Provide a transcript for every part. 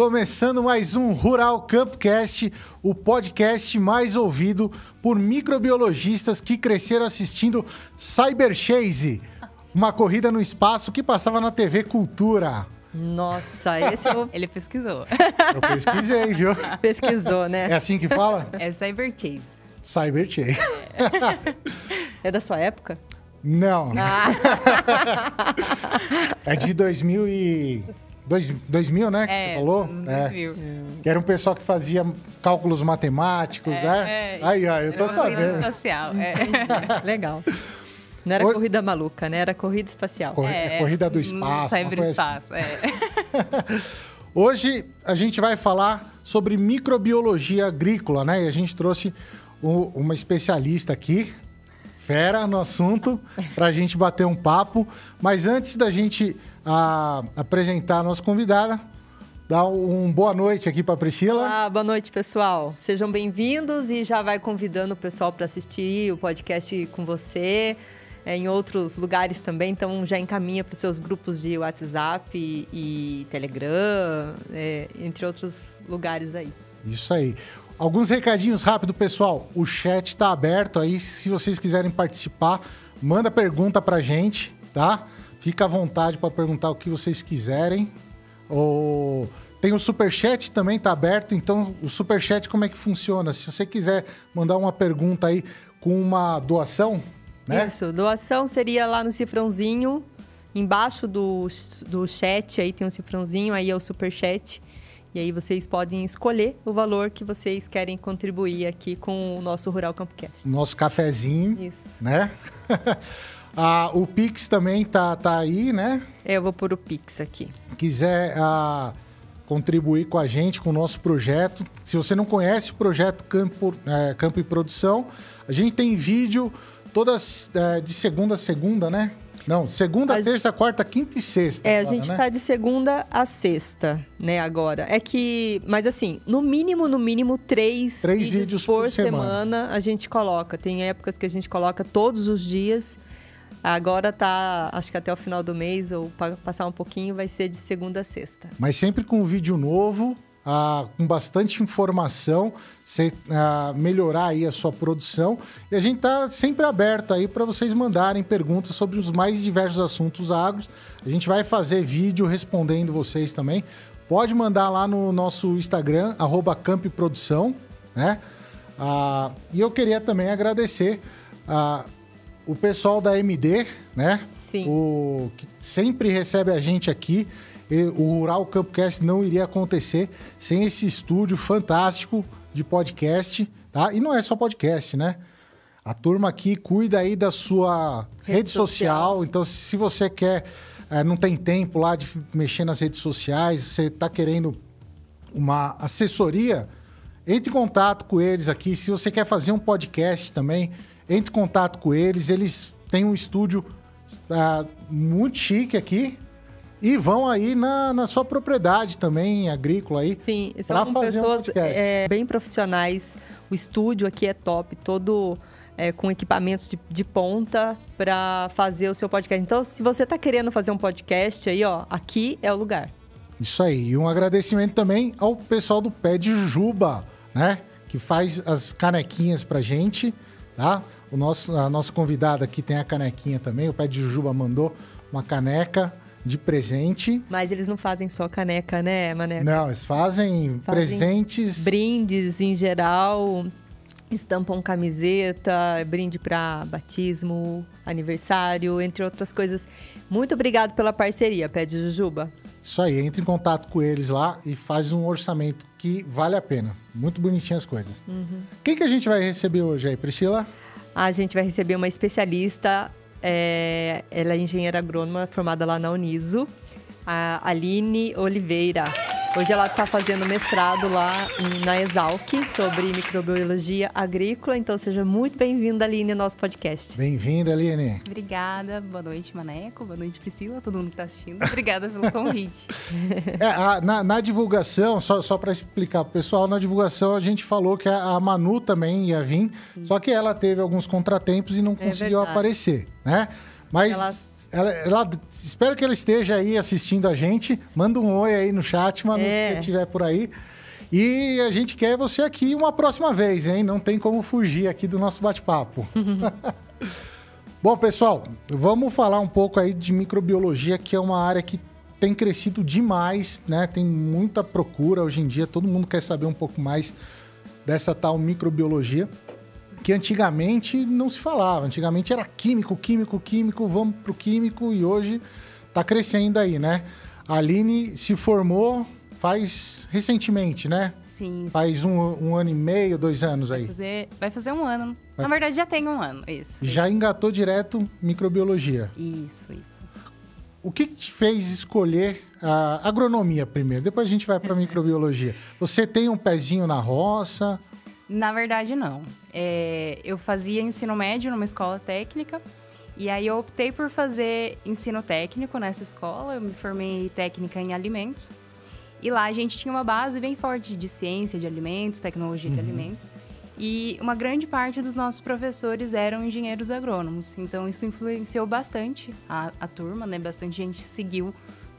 começando mais um Rural Campcast, o podcast mais ouvido por microbiologistas que cresceram assistindo Cyber Chase, uma corrida no espaço que passava na TV Cultura. Nossa, esse eu... Ele pesquisou. Eu pesquisei, viu? pesquisou, É né? assim que fala? É Cyber Chase. Cyber Chase. É da sua época? Não, Ah, é de 2000 e... Dois, 2000, né? Que É, você falou? nos É. 2000. Que era um pessoal que fazia cálculos matemáticos, né? é. Aí, ó, eu tô sabendo. espacial. É. legal. Não era corrida maluca, né? Era corrida espacial. Corri- É, corrida do espaço, coisa assim. Cyberespaço, é. Hoje a gente vai falar sobre microbiologia agrícola, né? E a gente trouxe o- uma especialista aqui, fera no assunto, para a gente bater um papo. Mas antes da gente ah, apresentar a nossa convidada, dar um boa noite aqui para Priscila. Olá, boa noite, pessoal. Sejam bem-vindos e já vai convidando o pessoal para assistir o podcast com você, é, em outros lugares também. Então, já encaminha para os seus grupos de WhatsApp e, e Telegram, é, entre outros lugares aí. Isso aí. Alguns recadinhos rápido, pessoal. O chat está aberto aí. Se vocês quiserem participar, manda pergunta pra gente, tá? Fica à vontade para perguntar o que vocês quiserem. Ou tem o superchat também tá aberto. Então, o superchat como é que funciona? Se você quiser mandar uma pergunta aí com uma doação, né? Isso, doação seria lá no cifrãozinho, embaixo do, do chat, aí tem um cifrãozinho, aí é o superchat. E aí vocês podem escolher o valor que vocês querem contribuir aqui com o nosso Rural Campcast. Nosso cafezinho, Isso. né? ah, o Pix também tá, tá aí, né? É, Eu vou pôr o Pix aqui. quiser ah, contribuir com a gente, com o nosso projeto, se você não conhece o projeto Campo, eh, Campo e Produção, a gente tem vídeo todas eh, de segunda a segunda, né? Não, segunda, As- terça, quarta, quinta e sexta. É, a agora, gente né? tá de segunda a sexta, né, agora. É que, mas assim, no mínimo, no mínimo, três, Três vídeos por por semana. semana. a gente coloca. Tem épocas que a gente coloca todos os dias. Agora tá, acho que até o final do mês, ou pa- passar um pouquinho, vai ser de segunda a sexta. Mas sempre com um vídeo novo, ah, com bastante informação, você ah, melhorar aí a sua produção. E a gente tá sempre aberto aí para vocês mandarem perguntas sobre os mais diversos assuntos agros. A gente vai fazer vídeo respondendo vocês também. Pode mandar lá no nosso Instagram, arroba né? Ah, e eu queria também agradecer ah, o pessoal da MD, né? Sim. O que sempre recebe a gente aqui. E o Rural Campcast não iria acontecer sem esse estúdio fantástico de podcast, tá? E não é só podcast, né? A turma aqui cuida aí da sua rede, Rede social. social. Então, se você quer, eh, não tem tempo lá de mexer nas redes sociais, você está querendo uma assessoria, entre em contato com eles aqui. Se você quer fazer um podcast também, entre em contato com eles. Eles têm um estúdio ah, muito chique aqui. E vão aí na, na sua propriedade também, agrícola aí. Sim, são um pessoas podcast. é, bem profissionais. O estúdio aqui é top, todo é, com equipamentos de, de ponta para fazer o seu podcast. Então, se você está querendo fazer um podcast aí, ó, aqui é o lugar. Isso aí. E um agradecimento também ao pessoal do Pé de Jujuba, né? Que faz as canequinhas pra gente, tá? O nosso, a nossa convidada aqui tem a canequinha também. O Pé de Jujuba mandou uma caneca de presente. Mas eles não fazem só caneca, né, Mané? Não, eles fazem, presentes. Brindes em geral, estampam camiseta, brinde para batismo, aniversário, entre outras coisas. Muito obrigado pela parceria, Pé de Jujuba. Isso aí, entre em contato com eles lá e faz um orçamento que vale a pena. Muito bonitinhas as coisas. Quem que a gente vai receber hoje aí, Priscila? A gente vai receber uma especialista, é, ela é engenheira agrônoma formada lá na Uniso, a Aline Oliveira. Hoje ela está fazendo mestrado lá em- na Exalc sobre microbiologia agrícola, então seja muito bem-vinda, Aline, ao nosso podcast. Bem-vinda, Aline. Obrigada. Boa noite, Maneco. Boa noite, Priscila. Todo mundo que está assistindo. Obrigada pelo convite. É, a- na, na divulgação, só, só para explicar pro pessoal, na divulgação a gente falou que a, a Manu também ia vir, só que ela teve alguns contratempos e não conseguiu verdade. aparecer, né? Mas Ela ela, ela- espero que ela esteja aí assistindo a gente. Manda um oi aí no chat, Manu, É. se você estiver por aí. E a gente quer você aqui uma próxima vez, hein? Não tem como fugir aqui do nosso bate-papo. Bom, pessoal, vamos falar um pouco aí de microbiologia, que é uma área que tem crescido demais, né? Tem muita procura hoje em dia, todo mundo quer saber um pouco mais dessa tal microbiologia, que antigamente não se falava. Antigamente era químico, químico, químico, vamos pro químico e hoje tá crescendo aí, né? A Aline se formou faz recentemente, né? Sim, Faz um, um ano e meio, dois anos aí. fazer, vai fazer um ano. Vai- Na verdade, já tem um ano, isso. Já engatou direto microbiologia. Isso, isso. O que, que te fez escolher a agronomia primeiro? Depois a gente vai para microbiologia. Você tem um pezinho na roça? Na verdade, não. É, eu fazia ensino médio numa escola técnica. E aí eu optei por fazer ensino técnico nessa escola. Eu me formei técnica em alimentos. E lá a gente tinha uma base bem forte de ciência de alimentos, tecnologia de alimentos. E uma grande parte dos nossos professores eram engenheiros agrônomos. Então isso influenciou bastante a, a turma, né? Bastante gente seguiu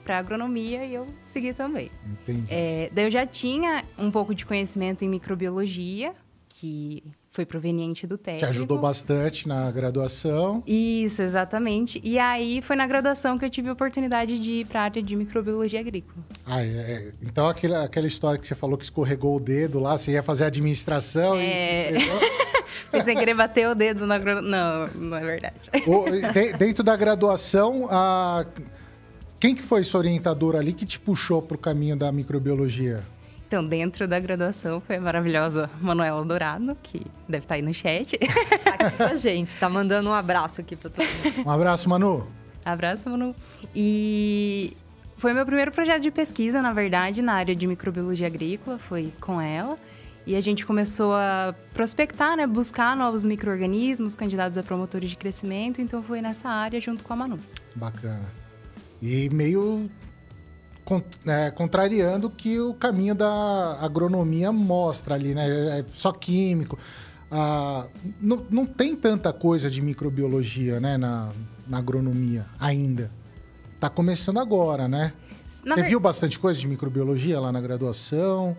para agronomia e eu segui também. Entendi. É, daí eu já tinha um pouco de conhecimento em microbiologia, que foi proveniente do técnico. Te ajudou bastante na graduação. Isso, exatamente. E aí foi na graduação que eu tive a oportunidade de ir para a área de microbiologia agrícola. Ah, é, é. Então aquele, aquela história que você falou que escorregou o dedo lá, você ia fazer administração É. e se. Foi sem querer bater o dedo na. Não, não é verdade. O- de- dentro da graduação, a... quem que foi sua orientadora ali que te puxou para o caminho da microbiologia? Então, dentro da graduação foi a maravilhosa Manuela Dourado, que deve estar aí no chat. Tá aqui com a gente, tá mandando um abraço aqui pra todo mundo. Um abraço, Manu. Abraço, Manu. E foi meu primeiro projeto de pesquisa, na verdade, na área de microbiologia agrícola, foi com ela. E a gente começou a prospectar, né, buscar novos micro-organismos candidatos a promotores de crescimento, então foi nessa área junto com a Manu. Bacana. E meio contrariando o que o caminho da agronomia mostra ali, né? É só químico. Ah, não, não tem tanta coisa de microbiologia, né, na, na agronomia ainda. Tá começando agora, né? Na Você ver- viu bastante coisa de microbiologia lá na graduação?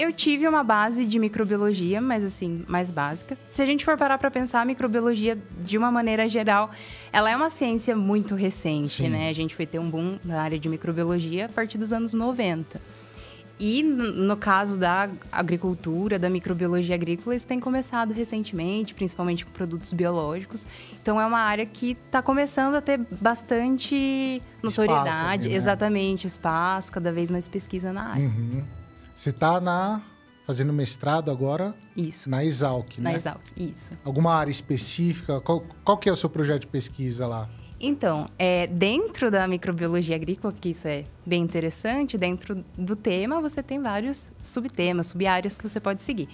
Eu tive uma base de microbiologia, mas assim, mais básica. Se a gente for parar para pensar, a microbiologia, de uma maneira geral, ela é uma ciência muito recente, Sim. né? A gente foi ter um boom na área de microbiologia a partir dos anos 90. E no caso da agricultura, da microbiologia agrícola, isso tem começado recentemente, principalmente com produtos biológicos. Então é uma área que está começando a ter bastante notoriedade, ali, né? exatamente, espaço, cada vez mais pesquisa na área. Uhum. Você tá na, fazendo mestrado agora Isso. na Exalc, Na né? Exalc, isso. Alguma área específica? Qual, qual que é o seu projeto de pesquisa lá? Então, é, dentro da microbiologia agrícola, que isso é bem interessante, dentro do tema você tem vários subtemas, subáreas que você pode seguir.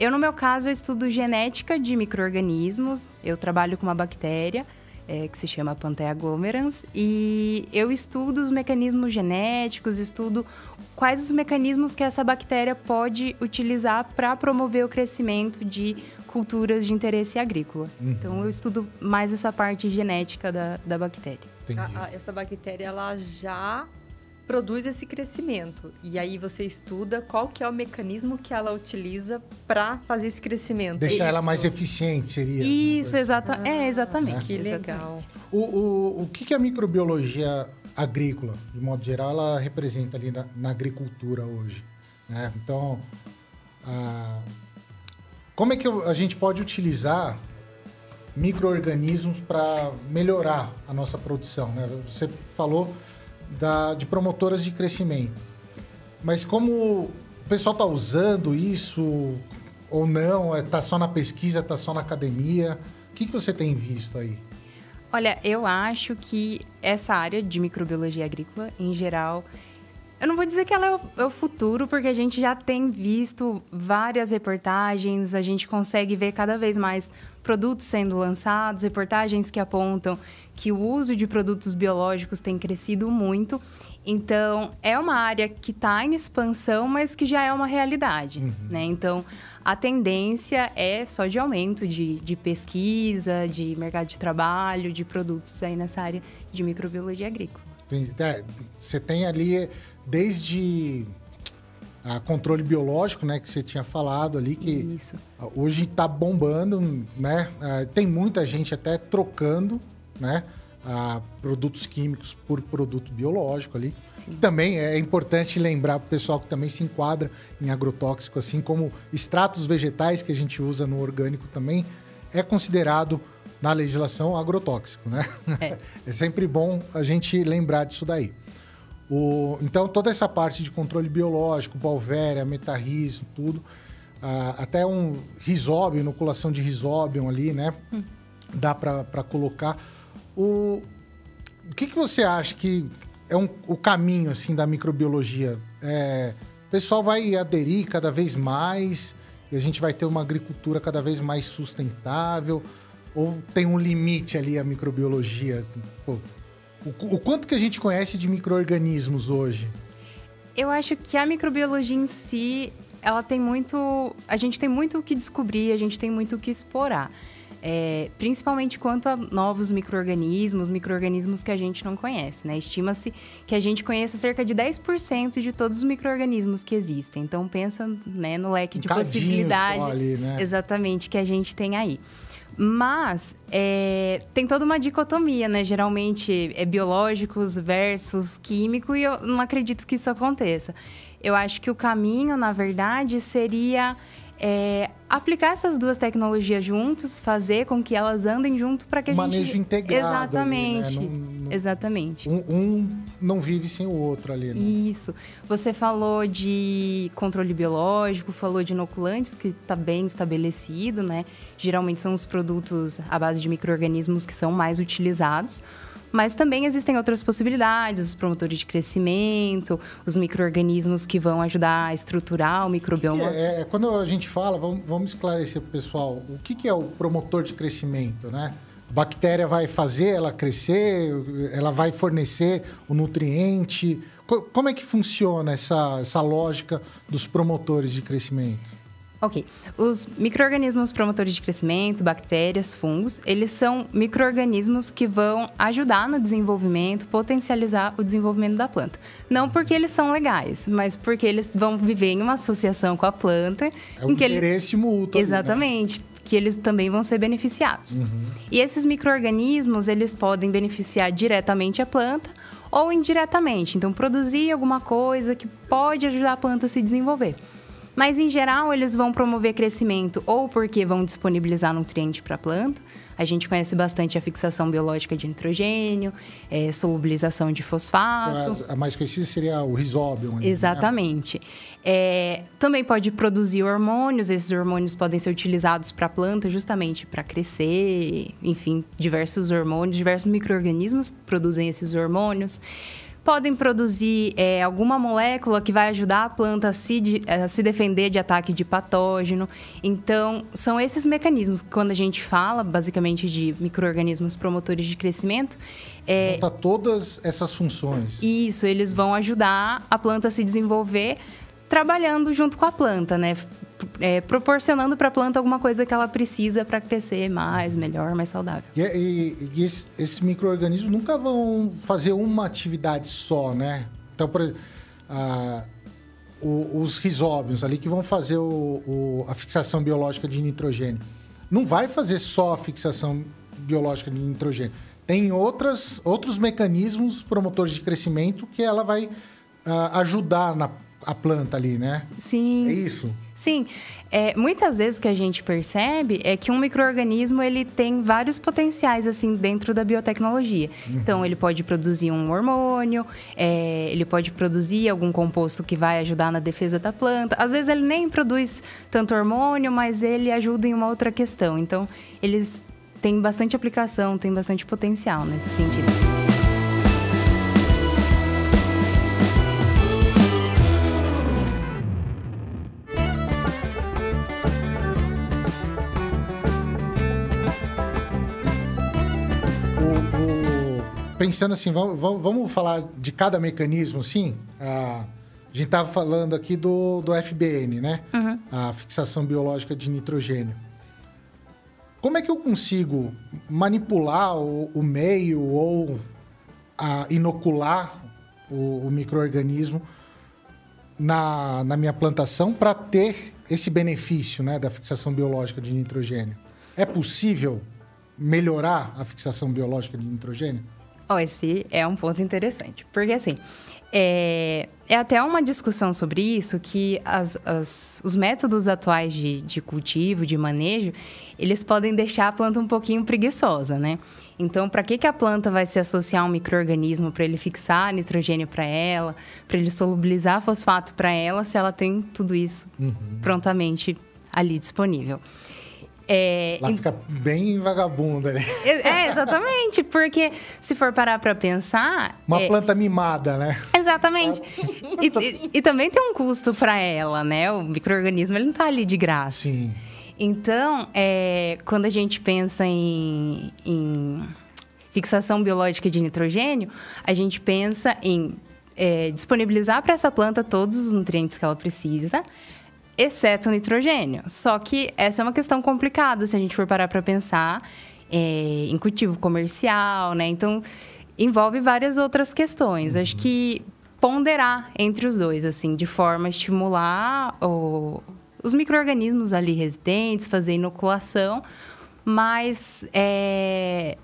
Eu, no meu caso, eu estudo genética de micro-organismos, eu trabalho com uma bactéria é, que se chama Panthea glomerans, e eu estudo os mecanismos genéticos, estudo quais os mecanismos que essa bactéria pode utilizar para promover o crescimento de culturas de interesse agrícola. Então, eu estudo mais essa parte genética da, da bactéria. A- a- essa bactéria, ela já produz esse crescimento. E aí você estuda qual que é o mecanismo que ela utiliza para fazer esse crescimento. Deixar ela Isso. mais eficiente seria? Isso, exata é, exatamente. Que exatamente. legal. O, o, o que, que a microbiologia agrícola, de modo geral, ela representa ali na, na agricultura hoje? né? Então, a- como é que a gente pode utilizar micro-organismos para melhorar a nossa produção? né? Você falou da, de promotoras de crescimento. Mas como o pessoal está usando isso ou não? Está só na pesquisa, está só na academia? O que, que você tem visto aí? Olha, eu acho que essa área de microbiologia agrícola, em geral, eu não vou dizer que ela é o, é o futuro, porque a gente já tem visto várias reportagens, a gente consegue ver cada vez mais produtos sendo lançados, reportagens que apontam que o uso de produtos biológicos tem crescido muito. Então, é uma área que está em expansão, mas que já é uma realidade. Uhum. Né? Então, a tendência é só de aumento de, de pesquisa, de mercado de trabalho, de produtos aí nessa área de microbiologia agrícola. É, você tem ali desde a controle biológico, né, que você tinha falado ali, que Isso. hoje está bombando, né? É, tem muita gente até trocando, né? produtos químicos por produto biológico ali. E também é importante lembrar para o pessoal que também se enquadra em agrotóxico, assim como extratos vegetais que a gente usa no orgânico também, é considerado na legislação agrotóxico, né? É, é sempre bom a gente lembrar disso daí. O, então, toda essa parte de controle biológico, balvéria, metarrismo, tudo, ah, até um risóbio, inoculação de risóbio ali, né? Hum. Dá para colocar. O, o que, que você acha que é um, o caminho assim da microbiologia? É, o pessoal vai aderir cada vez mais e a gente vai ter uma agricultura cada vez mais sustentável? Ou tem um limite ali a microbiologia? Pô, o, o quanto que a gente conhece de micro-organismos hoje? Eu acho que a microbiologia em si, ela tem muito... A gente tem muito o que descobrir, a gente tem muito o que explorar. É, principalmente quanto a novos micro-organismos, micro-organismos que a gente não conhece, né? Estima-se que a gente conheça cerca de 10% de todos os micro-organismos que existem. Então, pensa né, no leque um de possibilidade ali, né? exatamente que a gente tem aí. Mas é, tem toda uma dicotomia, né? Geralmente é biológicos versus químico, e eu não acredito que isso aconteça. Eu acho que o caminho, na verdade, seria é, aplicar essas duas tecnologias juntos, fazer com que elas andem junto para que a Manejo gente... integrado. Exatamente. Ali, né? não, não... Exatamente. Um, um, não vive sem o outro ali. Né? Isso. Você falou de controle biológico, falou de inoculantes, que está bem estabelecido, né? Geralmente são os produtos à base de micro-organismos que são mais utilizados. Mas também existem outras possibilidades, os promotores de crescimento, os micro-organismos que vão ajudar a estruturar o microbioma. É, é, quando a gente fala, vamos, vamos esclarecer para o pessoal, o que, que é o promotor de crescimento, né? Bactéria vai fazer ela crescer, ela vai fornecer o nutriente. Como é que funciona essa, essa lógica dos promotores de crescimento? Ok. Os micro-organismos promotores de crescimento, bactérias, fungos, eles são micro-organismos que vão ajudar no desenvolvimento, potencializar o desenvolvimento da planta. Não porque eles são legais, mas porque eles vão viver em uma associação com a planta. É um interesse eles... mútuo. Exatamente. né? Que eles também vão ser beneficiados. Uhum. E esses micro-organismos, eles podem beneficiar diretamente a planta ou indiretamente. Então, produzir alguma coisa que pode ajudar a planta a se desenvolver. Mas, em geral, eles vão promover crescimento ou porque vão disponibilizar nutriente para a planta. A gente conhece bastante a fixação biológica de nitrogênio, é, solubilização de fosfato. A mais conhecida seria o risóbio. Né? Exatamente. Né? É, também pode produzir hormônios. Esses hormônios podem ser utilizados para a planta justamente para crescer. Enfim, diversos hormônios, diversos micro-organismos produzem esses hormônios podem produzir é, alguma molécula que vai ajudar a planta a se, de, a se defender de ataque de patógeno. Então, são esses mecanismos que, quando a gente fala, basicamente, de micro-organismos promotores de crescimento. É, todas essas funções. Isso, eles vão ajudar a planta a se desenvolver trabalhando junto com a planta, né? é, proporcionando para a planta alguma coisa que ela precisa para crescer mais, melhor, mais saudável. E, e, e esses, esses micro-organismos nunca vão fazer uma atividade só, né? Então, por, ah, o, os risóbios ali que vão fazer o, o, a fixação biológica de nitrogênio. Não vai fazer só a fixação biológica de nitrogênio. Tem outras, outros mecanismos promotores de crescimento que ela vai ah, ajudar na a planta ali, né? Sim. É isso? Sim. É, muitas vezes o que a gente percebe é que um microorganismo ele tem vários potenciais assim dentro da biotecnologia. Uhum. Então ele pode produzir um hormônio, é, ele pode produzir algum composto que vai ajudar na defesa da planta. Às vezes ele nem produz tanto hormônio, mas ele ajuda em uma outra questão. Então eles têm bastante aplicação, têm bastante potencial nesse sentido. Pensando assim, vamos, vamos falar de cada mecanismo, sim? Ah, a gente estava falando aqui do, do FBN, né? Uhum. A fixação biológica de nitrogênio. Como é que eu consigo manipular o, o meio ou a, inocular o, o microorganismo na, na minha plantação para ter esse benefício né, da fixação biológica de nitrogênio? É possível melhorar a fixação biológica de nitrogênio? Esse é um ponto interessante. Porque, assim, é, é até uma discussão sobre isso que as, as, os métodos atuais de, de cultivo, de manejo, eles podem deixar a planta um pouquinho preguiçosa, né? Então, para que, que a planta vai se associar a um microorganismo para ele fixar nitrogênio para ela, para ele solubilizar fosfato para ela, se ela tem tudo isso uhum. prontamente ali disponível? É, Lá fica bem vagabunda, né? É, exatamente, porque se for parar para pensar. Uma é, planta mimada, né? Exatamente. E, e, e, também tem um custo para ela, né? O microorganismo ele não está ali de graça. Sim. Então, é, quando a gente pensa em, em, fixação biológica de nitrogênio, a gente pensa em é, disponibilizar para essa planta todos os nutrientes que ela precisa exceto o nitrogênio. Só que essa é uma questão complicada se a gente for parar para pensar é, em cultivo comercial, né? Então, envolve várias outras questões. Uhum. Acho que ponderar entre os dois, assim, de forma a estimular o, os micro-organismos ali residentes, fazer inoculação, mas é,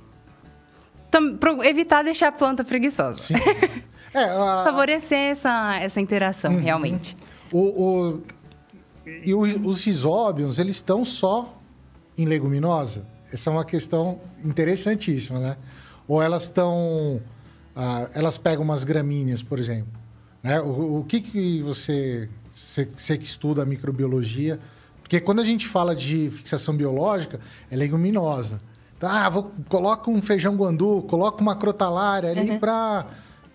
tam, evitar deixar a planta preguiçosa. Sim. É, a... Favorecer essa, essa interação, uhum. realmente. O, o e os risóbios, eles estão só em leguminosa? Essa é uma questão interessantíssima, né? Ou elas estão... Ah, elas pegam umas gramíneas, por exemplo. Né? O, o que, que você, você, você que estuda a microbiologia... Porque quando a gente fala de fixação biológica, é leguminosa. Então, ah, vou, coloca um feijão guandu, coloca uma crotalária ali uhum. para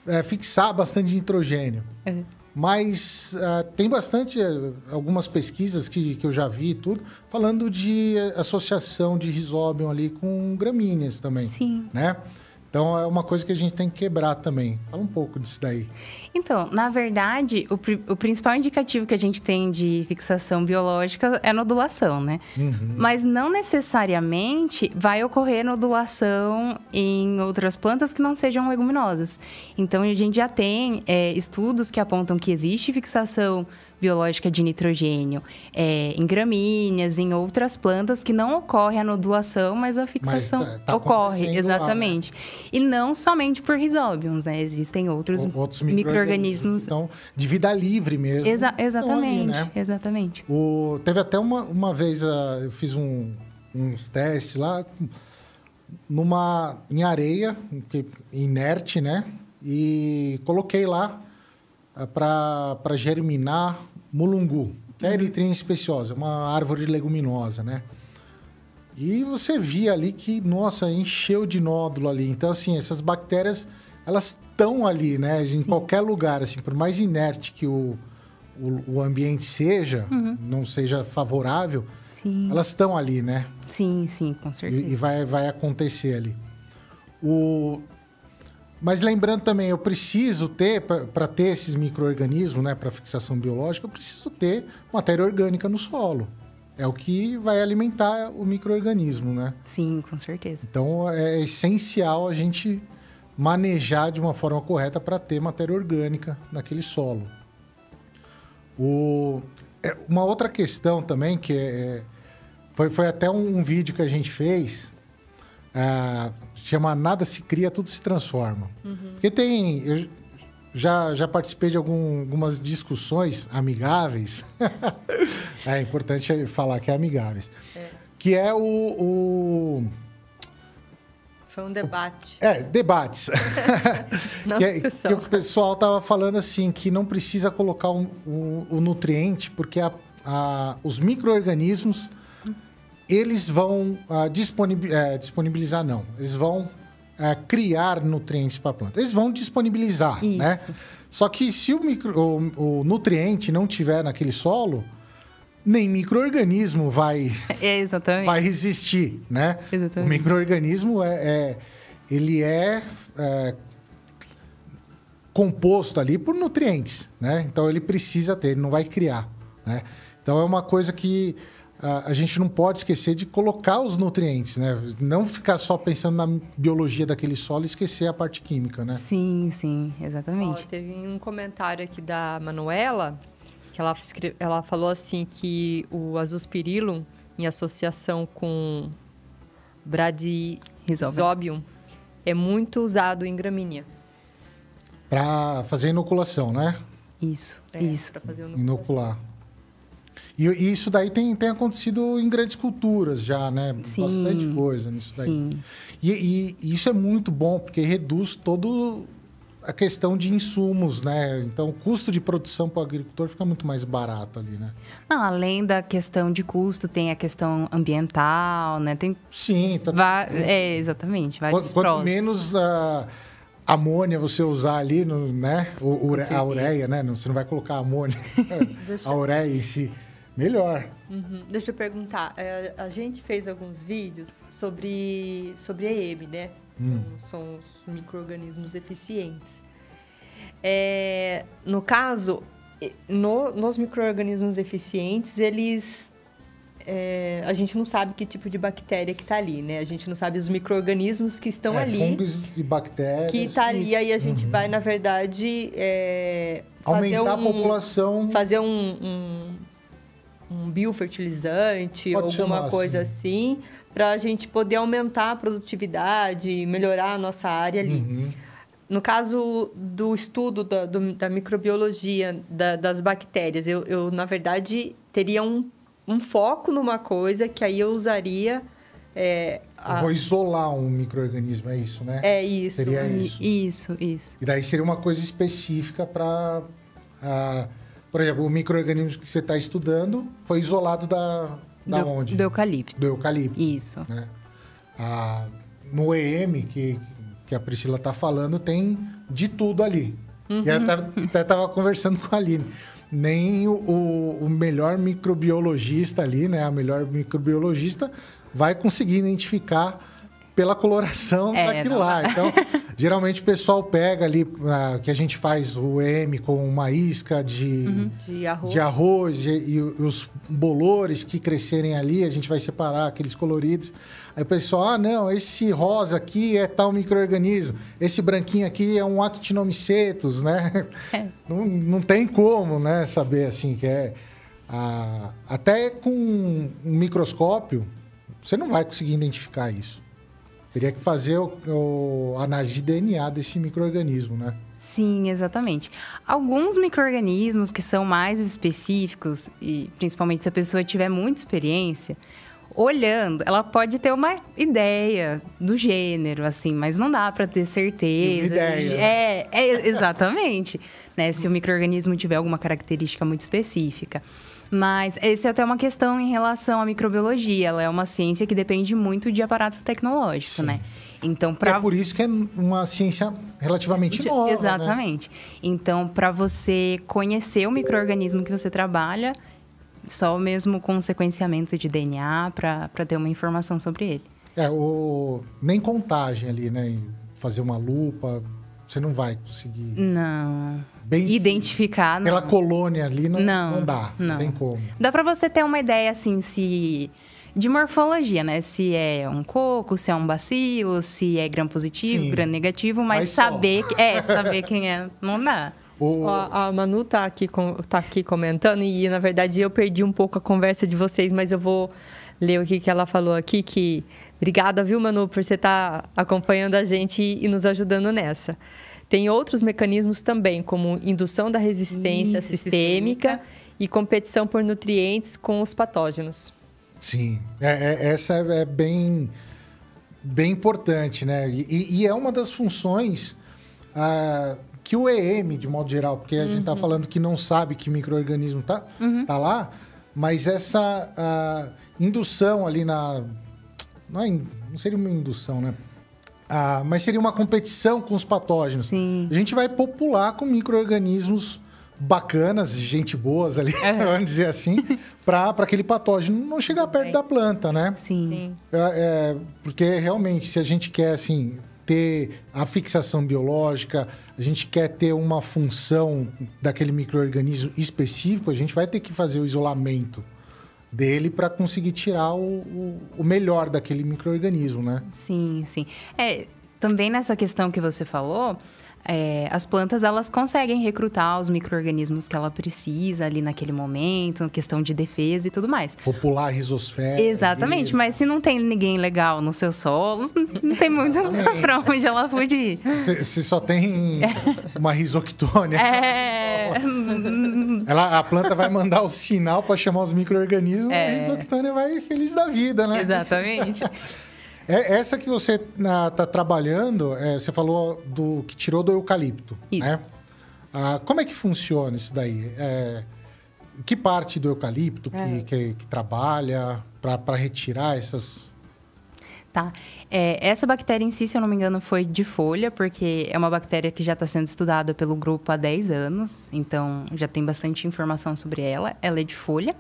é, fixar bastante nitrogênio. Uhum. Mas uh, tem bastante, uh, algumas pesquisas que, que eu já vi tudo, falando de associação de risóbio ali com gramíneas também. Sim. Né? Então é uma coisa que a gente tem que quebrar também. Fala um pouco disso daí. Então, na verdade, o, o principal indicativo que a gente tem de fixação biológica é nodulação, né? Uhum. Mas não necessariamente vai ocorrer nodulação em outras plantas que não sejam leguminosas. Então, a gente já tem é, estudos que apontam que existe fixação biológica de nitrogênio é, em gramíneas, em outras plantas que não ocorre a nodulação, mas a fixação mas tá, tá ocorre, exatamente. Lá, né? E não somente por risóbios, né? Existem outros, outros micro-organismos. Então, de vida livre mesmo. Exa exatamente, ali, né? exatamente. O, teve até uma, uma vez, uh, eu fiz um, uns testes lá, numa, em areia, inerte, né? E coloquei lá para germinar mulungu, que é Erythrina speciosa, uma árvore leguminosa, né? E você via ali que, nossa, encheu de nódulo ali. Então, assim, essas bactérias, elas estão ali, né? Em Sim. qualquer lugar, assim, por mais inerte que o, o, o ambiente seja, uhum. não seja favorável, sim. elas estão ali, né? Sim, sim, com certeza. E, e vai, vai acontecer ali. O, mas lembrando também, eu preciso ter, para ter esses micro-organismos, né, para fixação biológica, eu preciso ter matéria orgânica no solo. É o que vai alimentar o microorganismo, né? Sim, com certeza. Então é essencial a gente manejar de uma forma correta para ter matéria orgânica naquele solo. O... É, uma outra questão também que é... foi, foi até um, um vídeo que a gente fez é, chama Nada se cria, tudo se transforma. Uhum. Porque tem. Eu já, já participei de algum, algumas discussões amigáveis. é importante falar que é amigáveis. É. Que é o, o. Foi um debate. É, debates. que, é, que, o pessoal estava falando assim, que não precisa colocar o um, um, um nutriente, porque a, a, os micro-organismos eles vão uh, disponibilizar, disponibilizar, não, eles vão uh, criar nutrientes para a planta. Eles vão disponibilizar? Isso. né? Só que se o, micro, o, o nutriente não tiver naquele solo, nem microorganismo vai, é, vai resistir, né? Exatamente. O microorganismo é, é, ele é, é composto ali por nutrientes, né? Então ele precisa ter, ele não vai criar, né? Então é uma coisa que a, a gente não pode esquecer de colocar os nutrientes, né? Não ficar só pensando na biologia daquele solo e esquecer a parte química, né? Sim, sim, exatamente. Ó, teve um comentário aqui da Manuela que ela, escreve, ela falou assim que o azospirillum em associação com Bradyrhizobium é muito usado em gramínea. Para fazer inoculação, né? Isso, É, isso. Pra fazer o Inocular. E, e isso daí tem, tem acontecido em grandes culturas já, né? Sim, Bastante coisa nisso daí. Sim. E, e- isso é muito bom, porque reduz todo a questão de insumos, né? Então, o custo de produção para o agricultor fica muito mais barato ali, né? Não, além da questão de custo, tem a questão ambiental, né? Tem Sim, tá, va- é, exatamente, vários Quanto, quanto menos a amônia você usar ali, no, né? O, ure- a ureia, né? Você não vai colocar amônia. A ureia em si. Melhor. Uhum. Deixa eu perguntar. é, a gente fez alguns vídeos sobre, sobre a EM, né? Hum. Então, São os micro-organismos eficientes. É, no caso, no- nos micro-organismos eficientes, eles... é, a gente não sabe que tipo de bactéria que está ali, né? A gente não sabe os micro-organismos que estão É, ali. Fungos e bactérias. Que tá ali, aí a gente vai, na verdade, é, Aumentar um, a população. fazer um, um, um biofertilizante, Pode alguma chamar coisa assim, para a gente poder aumentar a produtividade, melhorar a nossa área ali. Uhum. No caso do estudo da, do- da microbiologia da- das bactérias, eu, eu, na verdade, teria um, um foco numa coisa que aí eu usaria... É, Eu a- Vou isolar um microorganismo, é isso, né? é isso. Seria isso. Isso, isso. E daí seria uma coisa específica para. Por exemplo, o microorganismo que você está estudando foi isolado da, da do, onde? Do eucalipto. Do eucalipto. Isso. Né? Ah, no EM, que, que a Priscila está falando, tem de tudo ali. E eu tava- até estava conversando com a Aline. Nem o, o- o melhor microbiologista ali, né? A melhor microbiologista vai conseguir identificar pela coloração É, daquilo não lá. Então, geralmente o pessoal pega ali, ah, que a gente faz o EM com uma isca de, De arroz. de arroz e, e os bolores que crescerem ali, a gente vai separar aqueles coloridos. Aí o pessoal, ah, não, esse rosa aqui é tal microorganismo, esse branquinho aqui é um actinomicetus, né? É. Não, não tem como, né, saber assim que é. ah, até com um microscópio, você não vai conseguir identificar isso. Teria que fazer o, o análise de DNA desse microorganismo, né? Sim, exatamente. Alguns micro-organismos que são mais específicos, e principalmente se a pessoa tiver muita experiência, olhando, ela pode ter uma ideia do gênero, assim, mas não dá para ter certeza. Uma ideia, né? É, é exatamente. né? Se o microorganismo tiver alguma característica muito específica. Mas essa é até uma questão em relação à microbiologia. Ela é uma ciência que depende muito de aparato tecnológico, Sim. né? Então, E para É por isso que é uma ciência relativamente nova. né? Exatamente. Então, para você conhecer o microorganismo que você trabalha, só mesmo com sequenciamento de DNA para ter uma informação sobre ele. É, o... nem contagem ali, né? Fazer uma lupa, você não vai conseguir. Não. Bem Identificar, não. Pela colônia ali não, Não, não dá, não. não. tem como. Dá para você ter uma ideia assim se de morfologia, né? Se é um coco, se é um bacilo, se é gram positivo, Sim. gram negativo, mas, saber, que- é, saber quem é, não dá. O... Ó, a Manu tá aqui, com- tá aqui comentando e, na verdade, eu perdi um pouco a conversa de vocês, mas eu vou ler o que, que ela falou aqui, que... Obrigada, viu, Manu, por você estar acompanhando a gente e, e nos ajudando nessa. Tem outros mecanismos também, como indução da resistência Isso, sistêmica, sistêmica. e competição por nutrientes com os patógenos. Sim, é- é- essa é, é bem, bem importante, né? E, e- e é uma das funções ah, que o EM, de modo geral, porque a gente está falando que não sabe que microorganismo tá, tá lá, mas essa ah, indução ali na. Não, é, não seria uma indução, né? Ah, mas seria uma competição com os patógenos. Sim. A gente vai popular com micro-organismos bacanas, gente boas ali, vamos dizer assim, para aquele patógeno não chegar perto bem. da planta, né? Sim. Sim. É, é, porque realmente, se a gente quer, assim, ter a fixação biológica, a gente quer ter uma função daquele microorganismo específico, a gente vai ter que fazer o isolamento dele para conseguir tirar o, o, o, melhor daquele microorganismo, né? Sim, sim. É, também nessa questão que você falou, é, as plantas elas conseguem recrutar os micro-organismos que ela precisa ali naquele momento, questão de defesa e tudo mais. Popular risosfera. Exatamente, e... mas se não tem ninguém legal no seu solo, não tem muito para onde ela fugir. Se, só tem uma risoctônia. É... ela, a planta vai mandar o sinal para chamar os micro-organismos, é... a risoctônia vai feliz da vida, né? Exatamente. É, essa que você está trabalhando, é, você falou do que tirou do eucalipto, isso. né? Ah, como é que funciona isso daí? É, que parte do eucalipto que, é. que, que trabalha para retirar essas Tá. É, essa bactéria em si, se eu não me engano, foi de folha, porque é uma bactéria que já está sendo estudada pelo grupo há 10 anos, então já tem bastante informação sobre ela. Ela é de folha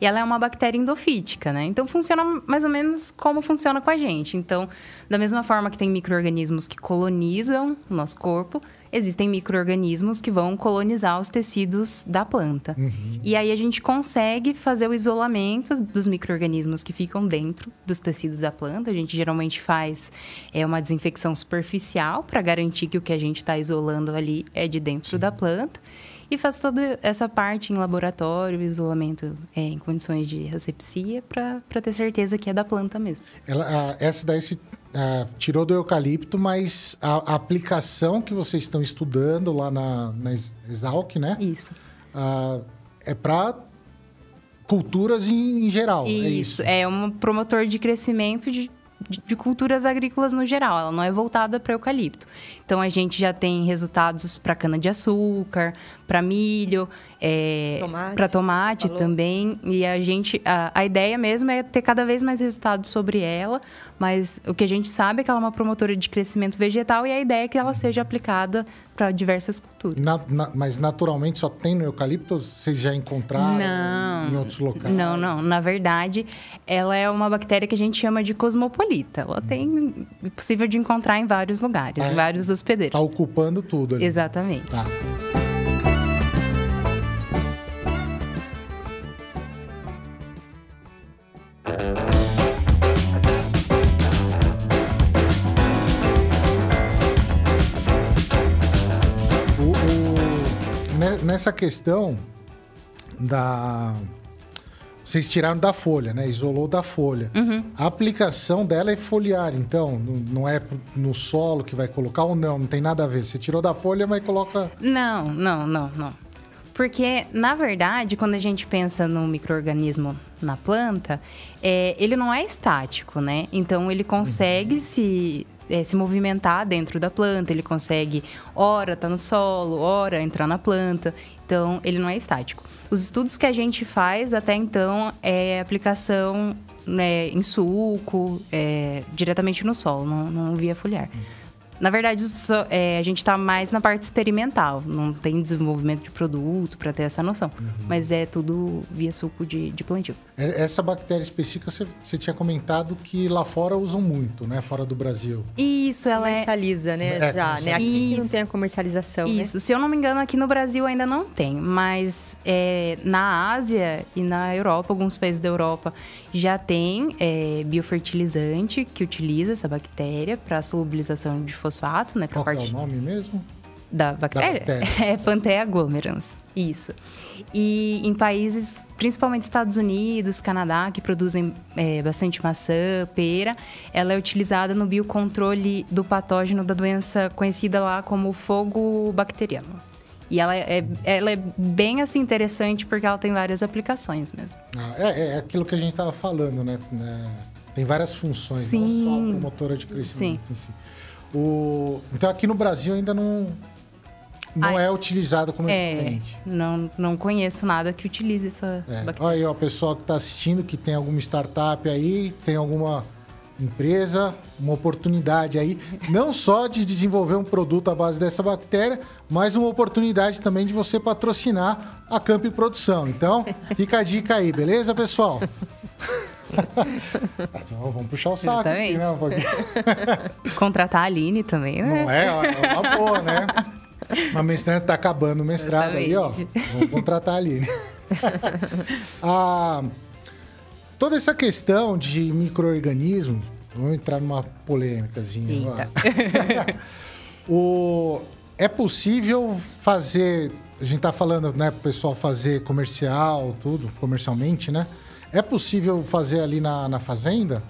e ela é uma bactéria endofítica, né? Então funciona mais ou menos como funciona com a gente. Então, da mesma forma que tem micro-organismos que colonizam o nosso corpo, existem micro-organismos que vão colonizar os tecidos da planta. Uhum. E aí a gente consegue fazer o isolamento dos micro-organismos que ficam dentro dos tecidos da planta. A gente geralmente faz é, uma desinfecção superficial para garantir que o que a gente está isolando ali é de dentro Sim. da planta. E faz toda essa parte em laboratório, isolamento é, em condições de asepsia, para ter certeza que é da planta mesmo. Ela, a, essa daí se é, tirou do eucalipto, mas a, a, aplicação que vocês estão estudando lá na, na Exalc, né? Isso. Uh, é para culturas em, em geral. Isso, é isso. É um promotor de crescimento de de culturas agrícolas no geral, ela não é voltada para eucalipto. Então a gente já tem resultados para cana de açúcar, para milho, é, para tomate também. E a gente, a, a, ideia mesmo é ter cada vez mais resultados sobre ela, mas o que a gente sabe é que ela é uma promotora de crescimento vegetal e a ideia é que ela seja aplicada para diversas culturas. Na, na, mas naturalmente só tem no eucalipto? Vocês já encontraram não, em outros locais? Não, não. Na verdade, ela é uma bactéria que a gente chama de cosmopolita. Ela hum. tem é possível de encontrar em vários lugares, é, em vários hospedeiros. Está ocupando tudo ali. Exatamente. Tá. Nessa questão da. Vocês tiraram da folha, né? Isolou da folha. Uhum. A aplicação dela é foliar, então, não é no solo que vai colocar ou não? Não tem nada a ver. Você tirou da folha, mas coloca. Não, não, não, não. Porque, na verdade, quando a gente pensa no microorganismo na planta, é, ele não é estático, né? Então, ele consegue uhum. se é, se movimentar dentro da planta, ele consegue, ora tá no solo, ora entrar na planta. Então, ele não é estático. Os estudos que a gente faz até então é aplicação né, em suco, é, diretamente no solo, não, não via foliar. Uhum. Na verdade, é, a gente está mais na parte experimental. Não tem desenvolvimento de produto para ter essa noção. Uhum. Mas é tudo via suco de, de plantio. É, essa bactéria específica, você, tinha comentado que lá fora usam muito, né? Fora do Brasil. Isso, ela é comercializa, é... né? É, já, né? Aqui Isso. não tem a comercialização, né? Isso. Né? Se eu não me engano, aqui no Brasil ainda não tem. Mas é, na Ásia e na Europa, alguns países da Europa, já tem é, biofertilizante que utiliza essa bactéria para solubilização de fosfato, né? Qual parte... é o nome mesmo? Da bactéria? Da bactéria. É Panthea aglomerans. Isso. E em países, principalmente Estados Unidos, Canadá, que produzem é, bastante maçã, pera, ela é utilizada no biocontrole do patógeno da doença conhecida lá como fogo bacteriano. E ela é, ela é bem assim interessante porque ela tem várias aplicações mesmo. Ah, é, é aquilo que a gente estava falando, né? É, tem várias funções, Sim. não só a promotora de crescimento Sim. em si. O, então aqui no Brasil ainda não, não Ai, é utilizado como é, Não, não conheço nada que utilize essa, é. essa bactéria. Olha aí, ó, o pessoal que está assistindo, que tem alguma startup aí, tem alguma empresa, uma oportunidade aí, não só de desenvolver um produto à base dessa bactéria, mas uma oportunidade também de você patrocinar a Camp Produção. Então, fica a dica aí, beleza, pessoal? Então vamos puxar o saco aqui, né? Contratar a Aline também, né? Não é? É uma boa, né? Uma mestrante tá acabando o mestrado aí, ó. Vamos contratar a Aline. Ah, toda essa questão de micro-organismo, vamos entrar numa polêmicazinha agora. o, é possível fazer. A gente tá falando, né, pro pessoal fazer comercial, tudo, comercialmente, né? É possível fazer ali na, na fazenda?